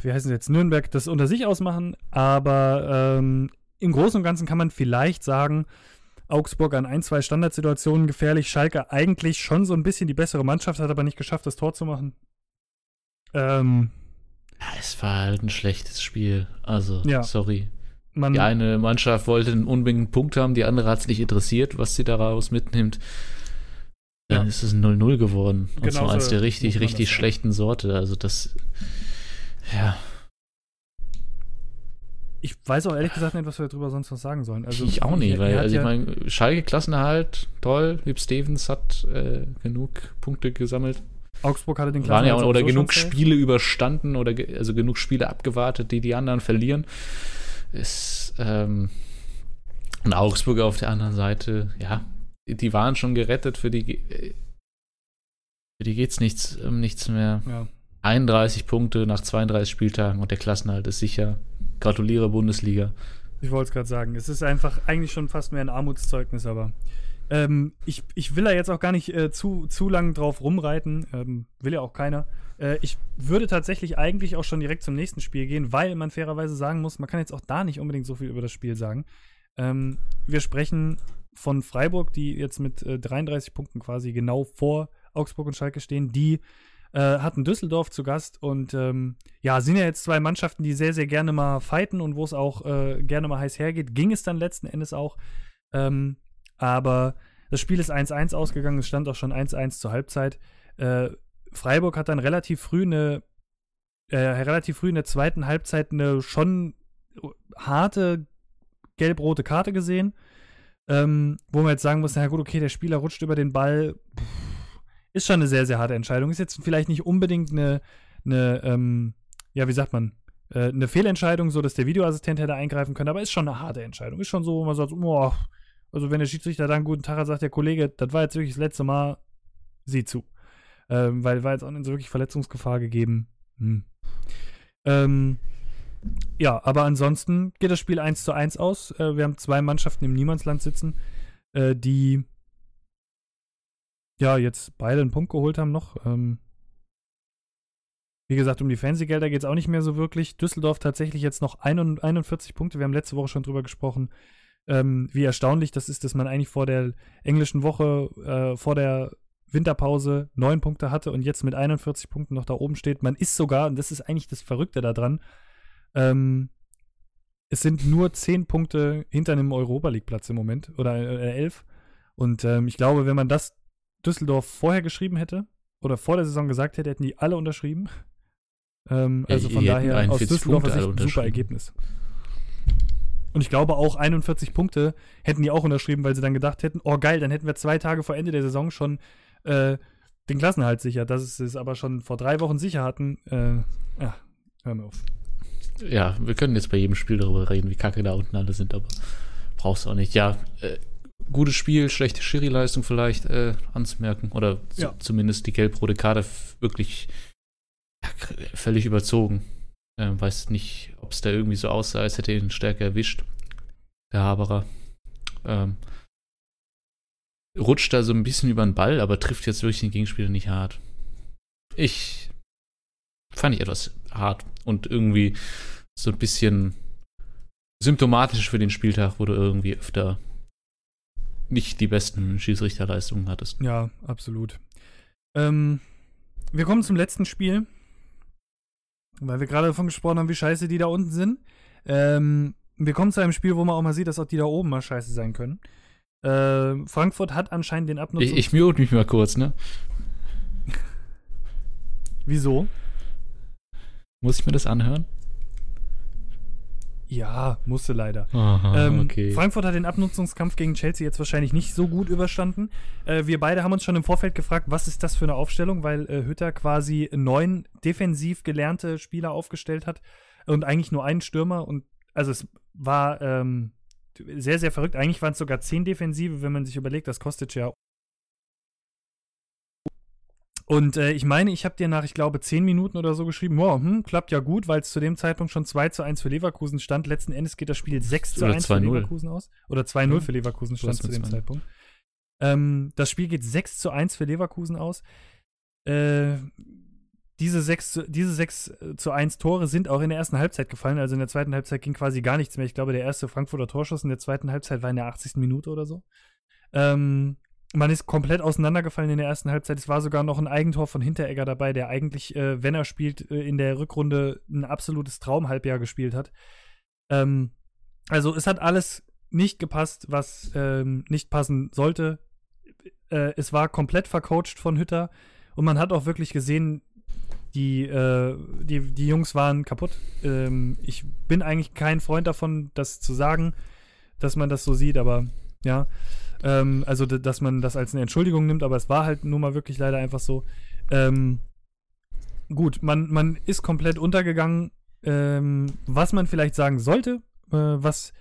wie heißen sie jetzt, Nürnberg das unter sich ausmachen. Aber ähm, im Großen und Ganzen kann man vielleicht sagen, Augsburg an ein, zwei Standardsituationen gefährlich. Schalke eigentlich schon so ein bisschen die bessere Mannschaft, hat aber nicht geschafft, das Tor zu machen. Ähm, ja, es war halt ein schlechtes Spiel. Also, ja. sorry. Man, die eine Mannschaft wollte einen unbedingt Punkt haben, die andere hat es nicht interessiert, was sie daraus mitnimmt. Dann ja. ist es ein 0-0 geworden. Und genau zwar eins der richtig, richtig schlechten Sorte. Also das, ja. Ich weiß auch ehrlich gesagt nicht, was wir darüber sonst was sagen sollen. Also, ich auch nicht, weil, also ja ich meine, Schalke Klassenerhalt, toll. Hüb Stevens hat äh, genug Punkte gesammelt. Augsburg hatte den Klassenerhalt. Waren ja auch, oder genug Spiele überstanden oder ge also genug Spiele abgewartet, die die anderen verlieren. Ist, ähm, und Augsburg auf der anderen Seite, ja, die waren schon gerettet, für die, für die geht's nichts, um nichts mehr. Ja. 31 Punkte nach 32 Spieltagen und der Klassenhalt ist sicher. Gratuliere Bundesliga. Ich wollte es gerade sagen. Es ist einfach eigentlich schon fast mehr ein Armutszeugnis, aber ähm, ich, ich will da jetzt auch gar nicht äh, zu, zu lang drauf rumreiten. Ähm, will ja auch keiner. Äh, ich würde tatsächlich eigentlich auch schon direkt zum nächsten Spiel gehen, weil man fairerweise sagen muss, man kann jetzt auch da nicht unbedingt so viel über das Spiel sagen. Ähm, wir sprechen von Freiburg, die jetzt mit äh, 33 Punkten quasi genau vor Augsburg und Schalke stehen. Die äh, hatten Düsseldorf zu Gast und ähm, ja, sind ja jetzt zwei Mannschaften, die sehr, sehr gerne mal fighten und wo es auch äh, gerne mal heiß hergeht. Ging es dann letzten Endes auch. Ähm, aber das Spiel ist 1-1 ausgegangen, es stand auch schon 1-1 zur Halbzeit. Äh, Freiburg hat dann relativ früh eine, äh, relativ früh in der zweiten Halbzeit eine schon harte gelb-rote Karte gesehen. Ähm, wo man jetzt sagen muss, na gut, okay, der Spieler rutscht über den Ball. Pff, ist schon eine sehr, sehr harte Entscheidung. Ist jetzt vielleicht nicht unbedingt eine, eine ähm, ja, wie sagt man, äh, eine Fehlentscheidung, so dass der Videoassistent hätte eingreifen können, aber ist schon eine harte Entscheidung. Ist schon so, wo man sagt, oh, also wenn der Schiedsrichter da einen guten Tag hat, sagt der Kollege, das war jetzt wirklich das letzte Mal, sieh zu. Ähm, weil war jetzt auch nicht so wirklich Verletzungsgefahr gegeben. Hm. Ähm, ja, aber ansonsten geht das Spiel 1 zu 1 aus. Äh, wir haben zwei Mannschaften im Niemandsland sitzen, äh, die ja, jetzt beide einen Punkt geholt haben noch. Ähm, wie gesagt, um die Fernsehgelder geht es auch nicht mehr so wirklich. Düsseldorf tatsächlich jetzt noch 41 Punkte. Wir haben letzte Woche schon drüber gesprochen, ähm, wie erstaunlich das ist, dass man eigentlich vor der englischen Woche, äh, vor der Winterpause neun Punkte hatte und jetzt mit 41 Punkten noch da oben steht. Man ist sogar, und das ist eigentlich das Verrückte daran, ähm, es sind nur zehn Punkte hinter einem Europa League Platz im Moment oder äh, elf. Und ähm, ich glaube, wenn man das Düsseldorf vorher geschrieben hätte oder vor der Saison gesagt hätte, hätten die alle unterschrieben. Ähm, ja, also von daher aus Düsseldorfer Sicht ein super Ergebnis. Und ich glaube auch 41 Punkte hätten die auch unterschrieben, weil sie dann gedacht hätten, oh geil, dann hätten wir zwei Tage vor Ende der Saison schon äh, den Klassenhalt sicher. Dass sie es aber schon vor drei Wochen sicher hatten, äh, ja, hör mir auf. Ja, wir können jetzt bei jedem Spiel darüber reden, wie kacke da unten alle sind, aber brauchst du auch nicht. Ja, äh, gutes Spiel, schlechte Schiri-Leistung vielleicht äh, anzumerken. Oder ja. zumindest die gelb-rote Karte wirklich ja, völlig überzogen. Äh, weiß nicht, ob es da irgendwie so aussah, als hätte ihn stärker erwischt. Der Haberer. Ähm, rutscht da so ein bisschen über den Ball, aber trifft jetzt wirklich den Gegenspieler nicht hart. Ich fand ich etwas hart und irgendwie so ein bisschen symptomatisch für den Spieltag, wo du irgendwie öfter nicht die besten Schiedsrichterleistungen hattest. Ja, absolut. Ähm, wir kommen zum letzten Spiel, weil wir gerade davon gesprochen haben, wie scheiße die da unten sind. Ähm, wir kommen zu einem Spiel, wo man auch mal sieht, dass auch die da oben mal scheiße sein können. Äh, Frankfurt hat anscheinend den Abnutzungs... Ich, ich mute mich mal kurz, ne? Wieso? Muss ich mir das anhören? Ja, musste leider. Aha, ähm, okay. Frankfurt hat den Abnutzungskampf gegen Chelsea jetzt wahrscheinlich nicht so gut überstanden. Äh, wir beide haben uns schon im Vorfeld gefragt, was ist das für eine Aufstellung, weil äh, Hütter quasi neun defensiv gelernte Spieler aufgestellt hat und eigentlich nur einen Stürmer. Und also es war ähm, sehr, sehr verrückt. Eigentlich waren es sogar zehn Defensive, wenn man sich überlegt, dass Kostic ja und äh, ich meine, ich habe dir nach, ich glaube, zehn Minuten oder so geschrieben, wow, hm, klappt ja gut, weil es zu dem Zeitpunkt schon 2 zu 1 für Leverkusen stand. Letzten Endes geht das Spiel 6 zu 1 für Leverkusen aus. Oder 2-0 ja. für Leverkusen stand zu dem Zeitpunkt. Ähm, das Spiel geht 6 zu 1 für Leverkusen aus. Äh, diese 6, diese 6 äh, zu 1 Tore sind auch in der ersten Halbzeit gefallen. Also in der zweiten Halbzeit ging quasi gar nichts mehr. Ich glaube, der erste Frankfurter Torschuss in der zweiten Halbzeit war in der 80. Minute oder so. Ähm, man ist komplett auseinandergefallen in der ersten Halbzeit. Es war sogar noch ein Eigentor von Hinteregger dabei, der eigentlich, äh, wenn er spielt, äh, in der Rückrunde ein absolutes Traumhalbjahr gespielt hat. Ähm, Also es hat alles nicht gepasst, was ähm, nicht passen sollte. Äh, es war komplett vercoacht von Hütter und man hat auch wirklich gesehen, die, äh, die, die Jungs waren kaputt. Ähm, ich bin eigentlich kein Freund davon, das zu sagen, dass man das so sieht, aber ja. Ähm, also, dass man das als eine Entschuldigung nimmt, aber es war halt nun mal wirklich leider einfach so. Ähm, gut, man, man ist komplett untergegangen. Ähm, was man vielleicht sagen sollte, äh, was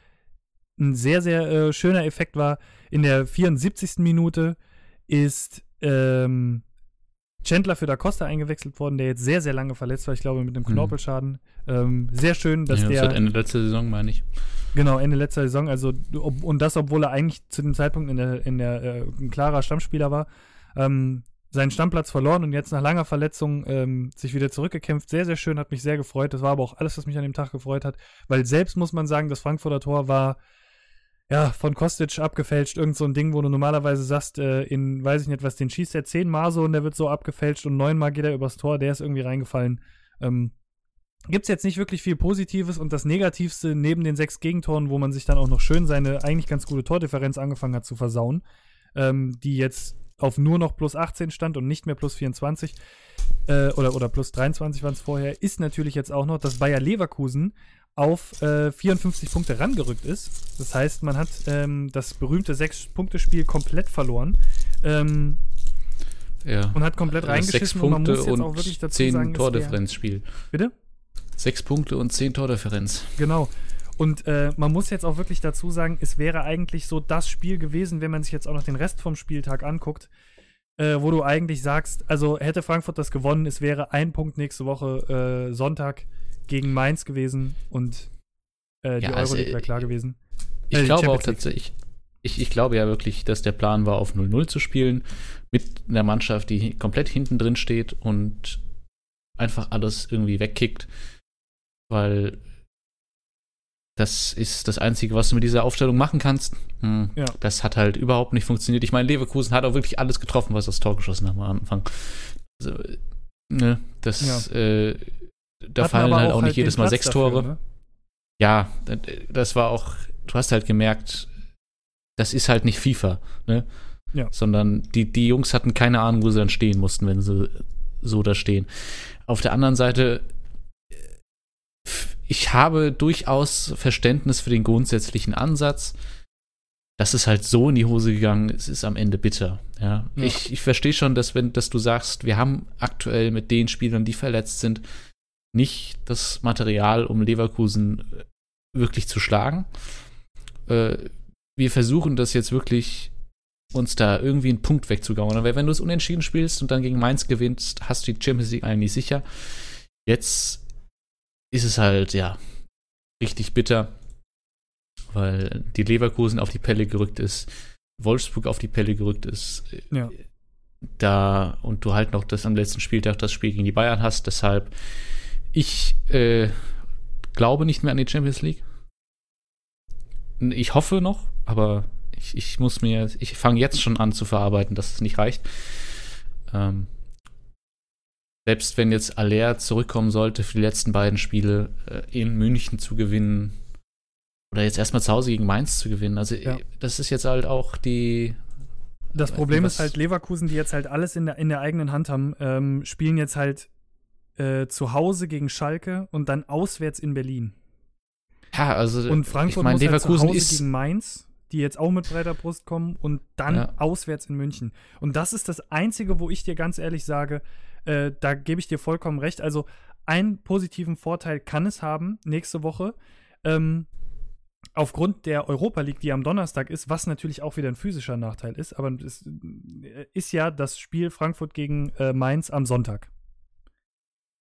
ein sehr, sehr äh, schöner Effekt war, in der 74. Minute ist ähm, Chandler für Da Costa eingewechselt worden, der jetzt sehr, sehr lange verletzt war, ich glaube mit einem mhm. Knorpelschaden. Ähm, sehr schön, dass ja, das der. Ende letzter Saison, meine ich. Genau, Ende letzter Saison. Also, ob, und das, obwohl er eigentlich zu dem Zeitpunkt in der, in der äh, ein klarer Stammspieler war. Ähm, seinen Stammplatz verloren und jetzt nach langer Verletzung ähm, sich wieder zurückgekämpft. Sehr, sehr schön, hat mich sehr gefreut. Das war aber auch alles, was mich an dem Tag gefreut hat. Weil selbst muss man sagen, das Frankfurter Tor war ja, von Kostic abgefälscht, irgend so ein Ding, wo du normalerweise sagst, äh, in, weiß ich nicht was, den schießt er zehnmal so und der wird so abgefälscht und neunmal geht er übers Tor, der ist irgendwie reingefallen. Ähm, Gibt es jetzt nicht wirklich viel Positives und das Negativste neben den sechs Gegentoren, wo man sich dann auch noch schön seine eigentlich ganz gute Tordifferenz angefangen hat zu versauen, ähm, die jetzt auf nur noch plus 18 stand und nicht mehr plus 24 äh, oder, oder plus 23 waren es vorher, ist natürlich jetzt auch noch, dass Bayer Leverkusen auf äh, 54 Punkte rangerückt ist. Das heißt, man hat ähm, das berühmte Sechs-Punkte-Spiel komplett verloren. Ähm, ja. Und hat komplett also reingeschissen. Sechs Punkte und, man muss jetzt auch wirklich dazu zehn Tordifferenzspiel. Bitte? Sechs Punkte und zehn Tordifferenz. Genau. Und äh, man muss jetzt auch wirklich dazu sagen, es wäre eigentlich so das Spiel gewesen, wenn man sich jetzt auch noch den Rest vom Spieltag anguckt, äh, wo du eigentlich sagst, also hätte Frankfurt das gewonnen, es wäre ein Punkt nächste Woche äh, Sonntag gegen Mainz gewesen und äh, die ja, also, Euroleague wäre klar gewesen. Ich äh, glaube auch tatsächlich, ich, ich glaube ja wirklich, dass der Plan war, auf 0-0 zu spielen, mit einer Mannschaft, die komplett hinten drin steht und einfach alles irgendwie wegkickt, weil das ist das Einzige, was du mit dieser Aufstellung machen kannst. Hm, ja. Das hat halt überhaupt nicht funktioniert. Ich meine, Leverkusen hat auch wirklich alles getroffen, was das Tor geschossen hat am Anfang. Also, ne, das ja. äh, da Hatten fallen halt auch, auch nicht halt jedes Mal sechs dafür, Tore. Ne? Ja, das war auch, du hast halt gemerkt, das ist halt nicht FIFA, ne? Ja. Sondern die, die Jungs hatten keine Ahnung, wo sie dann stehen mussten, wenn sie so da stehen. Auf der anderen Seite, ich habe durchaus Verständnis für den grundsätzlichen Ansatz. Das ist halt so in die Hose gegangen, es ist am Ende bitter. Ja. ja. Ich, ich verstehe schon, dass, wenn, dass du sagst, wir haben aktuell mit den Spielern, die verletzt sind, nicht das Material, um Leverkusen äh, wirklich zu schlagen. Äh, wir versuchen das jetzt wirklich, uns da irgendwie einen Punkt wegzugauen. Aber wenn du es unentschieden spielst und dann gegen Mainz gewinnst, hast du die Champions League eigentlich sicher. Jetzt ist es halt, ja, richtig bitter, weil die Leverkusen auf die Pelle gerückt ist, Wolfsburg auf die Pelle gerückt ist. Ja. Da und du halt noch das am letzten Spieltag das Spiel gegen die Bayern hast, deshalb ich äh, glaube nicht mehr an die Champions League. Ich hoffe noch, aber ich, ich muss mir, ich fange jetzt schon an zu verarbeiten, dass es nicht reicht. Ähm, selbst wenn jetzt Aller zurückkommen sollte für die letzten beiden Spiele äh, in München zu gewinnen oder jetzt erstmal zu Hause gegen Mainz zu gewinnen, also ja. das ist jetzt halt auch die. Das Problem ist halt Leverkusen, die jetzt halt alles in der, in der eigenen Hand haben, ähm, spielen jetzt halt äh, zu Hause gegen Schalke und dann auswärts in Berlin. Ja, also und Frankfurt ich mein, muss Leverkusen halt zu Hause gegen Mainz, die jetzt auch mit breiter Brust kommen und dann ja. auswärts in München. Und das ist das Einzige, wo ich dir ganz ehrlich sage, äh, da gebe ich dir vollkommen recht. Also einen positiven Vorteil kann es haben nächste Woche. Ähm, aufgrund der Europa League, die am Donnerstag ist, was natürlich auch wieder ein physischer Nachteil ist, aber es äh, ist ja das Spiel Frankfurt gegen äh, Mainz am Sonntag.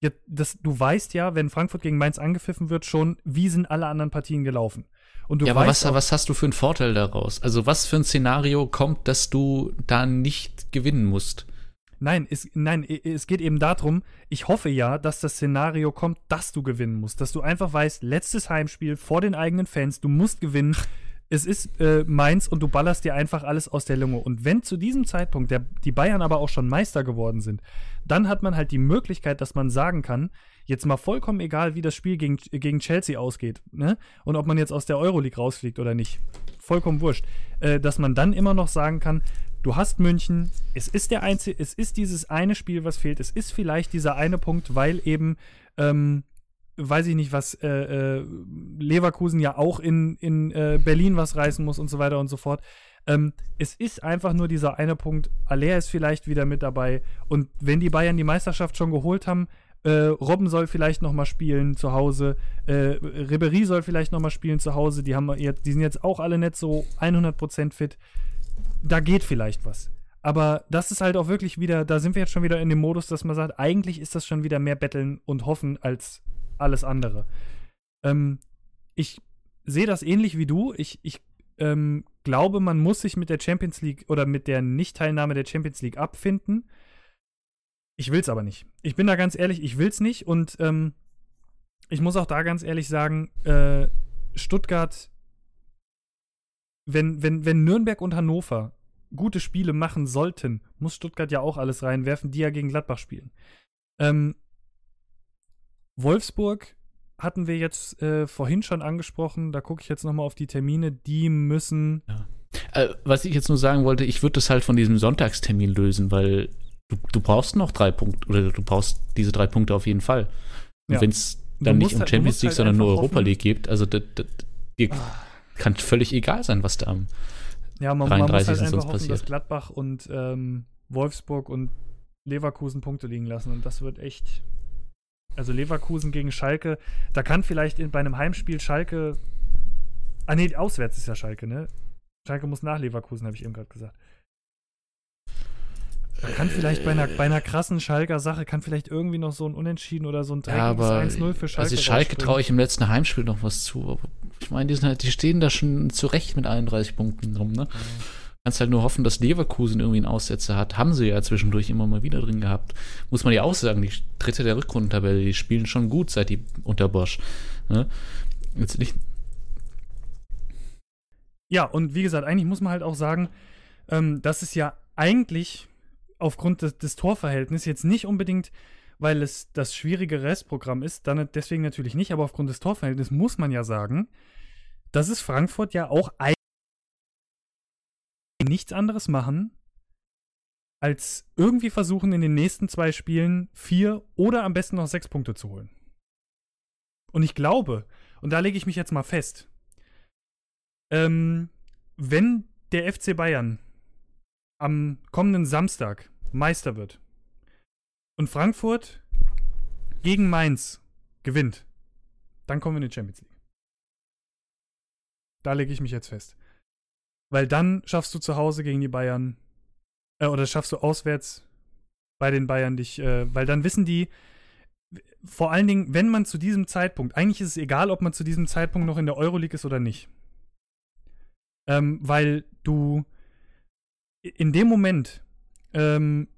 Ja, das, du weißt ja, wenn Frankfurt gegen Mainz angepfiffen wird, schon, wie sind alle anderen Partien gelaufen. Und du ja, aber was, auch, was hast du für einen Vorteil daraus? Also, was für ein Szenario kommt, dass du da nicht gewinnen musst? Nein, es, nein, es geht eben darum, ich hoffe ja, dass das Szenario kommt, dass du gewinnen musst. Dass du einfach weißt, letztes Heimspiel vor den eigenen Fans, du musst gewinnen. es ist äh, Mainz und du ballerst dir einfach alles aus der Lunge. Und wenn zu diesem Zeitpunkt der, die Bayern aber auch schon Meister geworden sind, dann hat man halt die Möglichkeit, dass man sagen kann, jetzt mal vollkommen egal, wie das Spiel gegen, gegen Chelsea ausgeht, ne? Und ob man jetzt aus der Euroleague rausfliegt oder nicht. Vollkommen wurscht. Äh, dass man dann immer noch sagen kann, du hast München, es ist der einzige, es ist dieses eine Spiel, was fehlt, es ist vielleicht dieser eine Punkt, weil eben ähm, weiß ich nicht, was äh, äh, Leverkusen ja auch in, in äh, Berlin was reißen muss und so weiter und so fort. Ähm, es ist einfach nur dieser eine Punkt. Aller ist vielleicht wieder mit dabei. Und wenn die Bayern die Meisterschaft schon geholt haben, äh, Robben soll vielleicht noch mal spielen zu Hause, äh, Ribery soll vielleicht noch mal spielen zu Hause. Die, haben jetzt, die sind jetzt auch alle nicht so 100% fit. Da geht vielleicht was. Aber das ist halt auch wirklich wieder, da sind wir jetzt schon wieder in dem Modus, dass man sagt, eigentlich ist das schon wieder mehr Betteln und Hoffen als alles andere. Ähm, ich sehe das ähnlich wie du. Ich, ich ähm, glaube, man muss sich mit der Champions League oder mit der Nichtteilnahme der Champions League abfinden. Ich will es aber nicht. Ich bin da ganz ehrlich, ich will es nicht. Und ähm, ich muss auch da ganz ehrlich sagen, äh, Stuttgart, wenn, wenn, wenn Nürnberg und Hannover gute Spiele machen sollten, muss Stuttgart ja auch alles reinwerfen, die ja gegen Gladbach spielen. Ähm, Wolfsburg hatten wir jetzt äh, vorhin schon angesprochen. Da gucke ich jetzt nochmal auf die Termine. Die müssen. Ja. Äh, was ich jetzt nur sagen wollte, ich würde das halt von diesem Sonntagstermin lösen, weil du, du brauchst noch drei Punkte oder du brauchst diese drei Punkte auf jeden Fall. Und ja. wenn es dann nicht um halt, Champions League, halt sondern nur Europa League geht, also das, das, dir ah. kann völlig egal sein, was da am ja, man, 33. Man muss halt einfach hoffen, passiert. dass Gladbach und ähm, Wolfsburg und Leverkusen Punkte liegen lassen und das wird echt also Leverkusen gegen Schalke, da kann vielleicht in, bei einem Heimspiel Schalke. Ah, nee, auswärts ist ja Schalke, ne? Schalke muss nach Leverkusen, habe ich eben gerade gesagt. Da kann vielleicht bei einer, bei einer krassen Schalker Sache, kann vielleicht irgendwie noch so ein Unentschieden oder so ein 3 ja, 1-0 für Schalke. Also Schalke traue ich im letzten Heimspiel noch was zu. Aber ich meine, die, halt, die stehen da schon zurecht mit 31 Punkten rum, ne? Ja. Kannst halt nur hoffen, dass Leverkusen irgendwie einen Aussetzer hat. Haben sie ja zwischendurch immer mal wieder drin gehabt. Muss man ja auch sagen, die dritte der Rückrundentabelle, die spielen schon gut seit die unter Bosch. Ne? Jetzt nicht. Ja, und wie gesagt, eigentlich muss man halt auch sagen, ähm, dass es ja eigentlich aufgrund des, des Torverhältnisses jetzt nicht unbedingt weil es das schwierige Restprogramm ist, dann deswegen natürlich nicht, aber aufgrund des Torverhältnisses muss man ja sagen, dass es Frankfurt ja auch eigentlich nichts anderes machen, als irgendwie versuchen, in den nächsten zwei Spielen vier oder am besten noch sechs Punkte zu holen. Und ich glaube, und da lege ich mich jetzt mal fest, ähm, wenn der FC Bayern am kommenden Samstag Meister wird und Frankfurt gegen Mainz gewinnt, dann kommen wir in die Champions League. Da lege ich mich jetzt fest. Weil dann schaffst du zu Hause gegen die Bayern, äh, oder schaffst du auswärts bei den Bayern dich, äh, weil dann wissen die, vor allen Dingen, wenn man zu diesem Zeitpunkt, eigentlich ist es egal, ob man zu diesem Zeitpunkt noch in der Euroleague ist oder nicht. Ähm, weil du in dem Moment, ähm,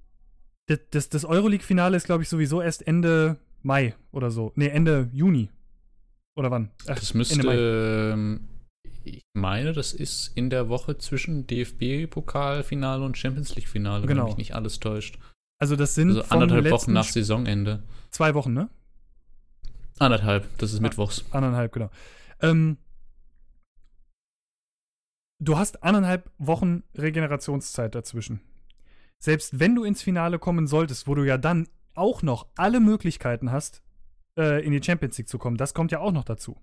das, das Euroleague-Finale ist, glaube ich, sowieso erst Ende Mai oder so. Nee, Ende Juni. Oder wann? Ach, das müsste ich meine, das ist in der Woche zwischen DFB-Pokalfinale und Champions League-Finale, genau. wenn mich nicht alles täuscht. Also das sind also anderthalb Wochen nach Saisonende. Zwei Wochen, ne? Anderthalb, das ist ah, Mittwochs. Anderthalb, genau. Ähm, du hast anderthalb Wochen Regenerationszeit dazwischen. Selbst wenn du ins Finale kommen solltest, wo du ja dann auch noch alle Möglichkeiten hast, äh, in die Champions League zu kommen, das kommt ja auch noch dazu.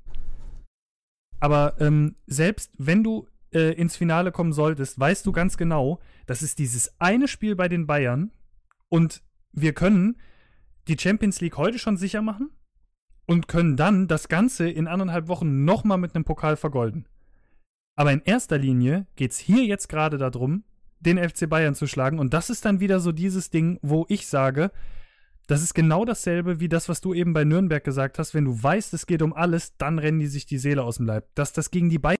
Aber ähm, selbst wenn du äh, ins Finale kommen solltest, weißt du ganz genau, das ist dieses eine Spiel bei den Bayern und wir können die Champions League heute schon sicher machen und können dann das Ganze in anderthalb Wochen nochmal mit einem Pokal vergolden. Aber in erster Linie geht es hier jetzt gerade darum, den FC Bayern zu schlagen. Und das ist dann wieder so dieses Ding, wo ich sage, das ist genau dasselbe wie das, was du eben bei Nürnberg gesagt hast. Wenn du weißt, es geht um alles, dann rennen die sich die Seele aus dem Leib. Dass das gegen die Bayern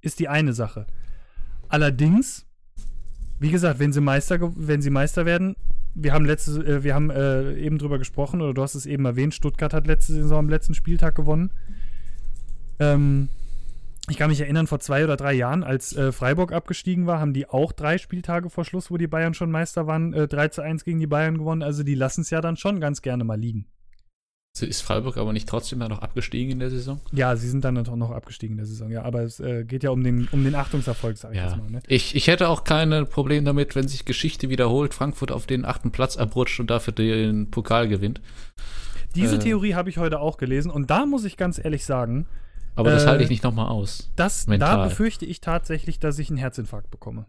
ist die eine Sache. Allerdings, wie gesagt, wenn sie Meister, wenn sie Meister werden, wir haben letzte, äh, wir haben äh, eben drüber gesprochen oder du hast es eben erwähnt, Stuttgart hat letzte Saison am letzten Spieltag gewonnen. Ähm, ich kann mich erinnern, vor zwei oder drei Jahren, als äh, Freiburg abgestiegen war, haben die auch drei Spieltage vor Schluss, wo die Bayern schon Meister waren, äh, 3 zu 1 gegen die Bayern gewonnen. Also die lassen es ja dann schon ganz gerne mal liegen. Ist Freiburg aber nicht trotzdem noch abgestiegen in der Saison? Ja, sie sind dann noch abgestiegen in der Saison, ja. Aber es äh, geht ja um den, um den Achtungserfolg, sag ich ja. jetzt mal. Ne? Ich, ich hätte auch kein Problem damit, wenn sich Geschichte wiederholt, Frankfurt auf den achten Platz abrutscht und dafür den Pokal gewinnt. Diese äh, Theorie habe ich heute auch gelesen und da muss ich ganz ehrlich sagen. Aber das äh, halte ich nicht nochmal aus. Das, da befürchte ich tatsächlich, dass ich einen Herzinfarkt bekomme.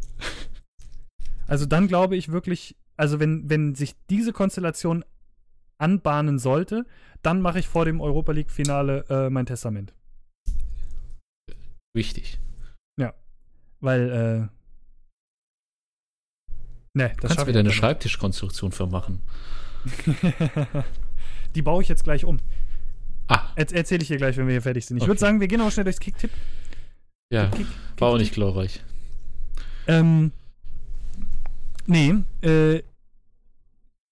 also dann glaube ich wirklich, also wenn, wenn sich diese Konstellation anbahnen sollte, dann mache ich vor dem Europa League-Finale äh, mein Testament. Wichtig. Ja. Weil, äh. Ne, das kannst du wieder eine Schreibtischkonstruktion vermachen. Die baue ich jetzt gleich um. Ah. Er Erzähle ich dir gleich, wenn wir hier fertig sind. Ich okay. würde sagen, wir gehen auch schnell durchs Kicktipp. Ja, Kick, Kick, war auch nicht glorreich. Ähm. Nee, äh,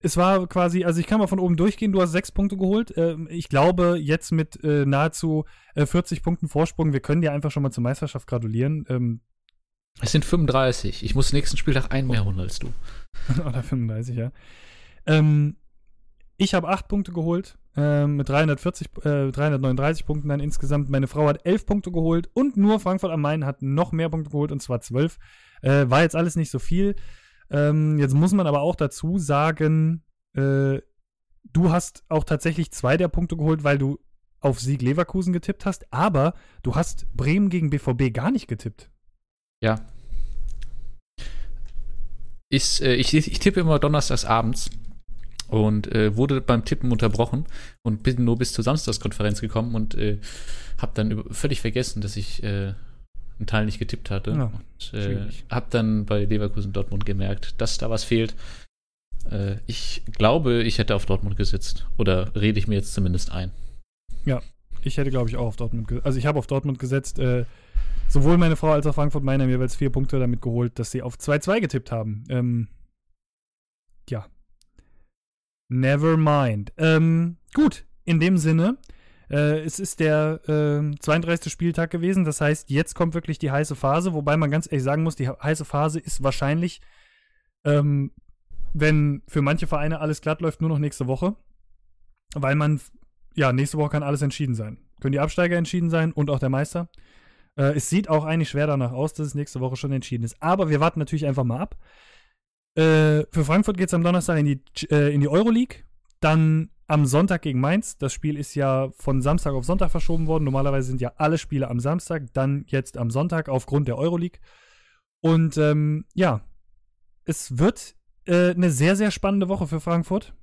es war quasi, also ich kann mal von oben durchgehen, du hast sechs Punkte geholt. Ähm, ich glaube, jetzt mit äh, nahezu äh, 40 Punkten Vorsprung, wir können dir einfach schon mal zur Meisterschaft gratulieren. Ähm, es sind 35. Ich muss nächsten Spieltag einen mehr holen als du. Oder 35, ja. Ähm, ich habe acht Punkte geholt, äh, mit 340, äh, 339 Punkten dann insgesamt. Meine Frau hat elf Punkte geholt und nur Frankfurt am Main hat noch mehr Punkte geholt und zwar zwölf. Äh, war jetzt alles nicht so viel. Ähm, jetzt muss man aber auch dazu sagen, äh, du hast auch tatsächlich zwei der Punkte geholt, weil du auf Sieg Leverkusen getippt hast, aber du hast Bremen gegen BVB gar nicht getippt. Ja. Ich, äh, ich, ich tippe immer donnerstags abends und äh, wurde beim Tippen unterbrochen und bin nur bis zur Samstagskonferenz gekommen und äh, habe dann völlig vergessen, dass ich äh, einen Teil nicht getippt hatte. Ja, und äh, habe dann bei Leverkusen Dortmund gemerkt, dass da was fehlt. Äh, ich glaube, ich hätte auf Dortmund gesetzt. Oder rede ich mir jetzt zumindest ein. Ja, ich hätte, glaube ich, auch auf Dortmund gesetzt. Also ich habe auf Dortmund gesetzt. Äh, sowohl meine Frau als auch Frankfurt haben jeweils vier Punkte damit geholt, dass sie auf 2-2 getippt haben. Ähm, ja. Never mind. Ähm, gut, in dem Sinne äh, es ist der äh, 32. Spieltag gewesen. Das heißt, jetzt kommt wirklich die heiße Phase, wobei man ganz ehrlich sagen muss, die heiße Phase ist wahrscheinlich, ähm, wenn für manche Vereine alles glatt läuft, nur noch nächste Woche. Weil man, ja, nächste Woche kann alles entschieden sein. Können die Absteiger entschieden sein und auch der Meister. Äh, es sieht auch eigentlich schwer danach aus, dass es nächste Woche schon entschieden ist. Aber wir warten natürlich einfach mal ab. Äh, für Frankfurt geht es am Donnerstag in die, äh, in die Euroleague. Dann am Sonntag gegen Mainz. Das Spiel ist ja von Samstag auf Sonntag verschoben worden. Normalerweise sind ja alle Spiele am Samstag, dann jetzt am Sonntag aufgrund der Euroleague. Und ähm, ja, es wird äh, eine sehr, sehr spannende Woche für Frankfurt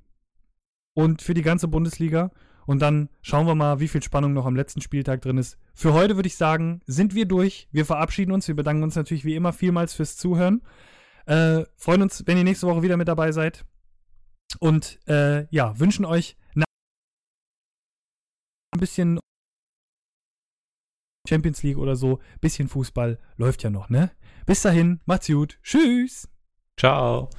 und für die ganze Bundesliga. Und dann schauen wir mal, wie viel Spannung noch am letzten Spieltag drin ist. Für heute würde ich sagen, sind wir durch. Wir verabschieden uns. Wir bedanken uns natürlich wie immer vielmals fürs Zuhören. Äh, freuen uns, wenn ihr nächste Woche wieder mit dabei seid. Und äh, ja, wünschen euch ein bisschen Champions League oder so, bisschen Fußball läuft ja noch, ne? Bis dahin, macht's gut. Tschüss. Ciao.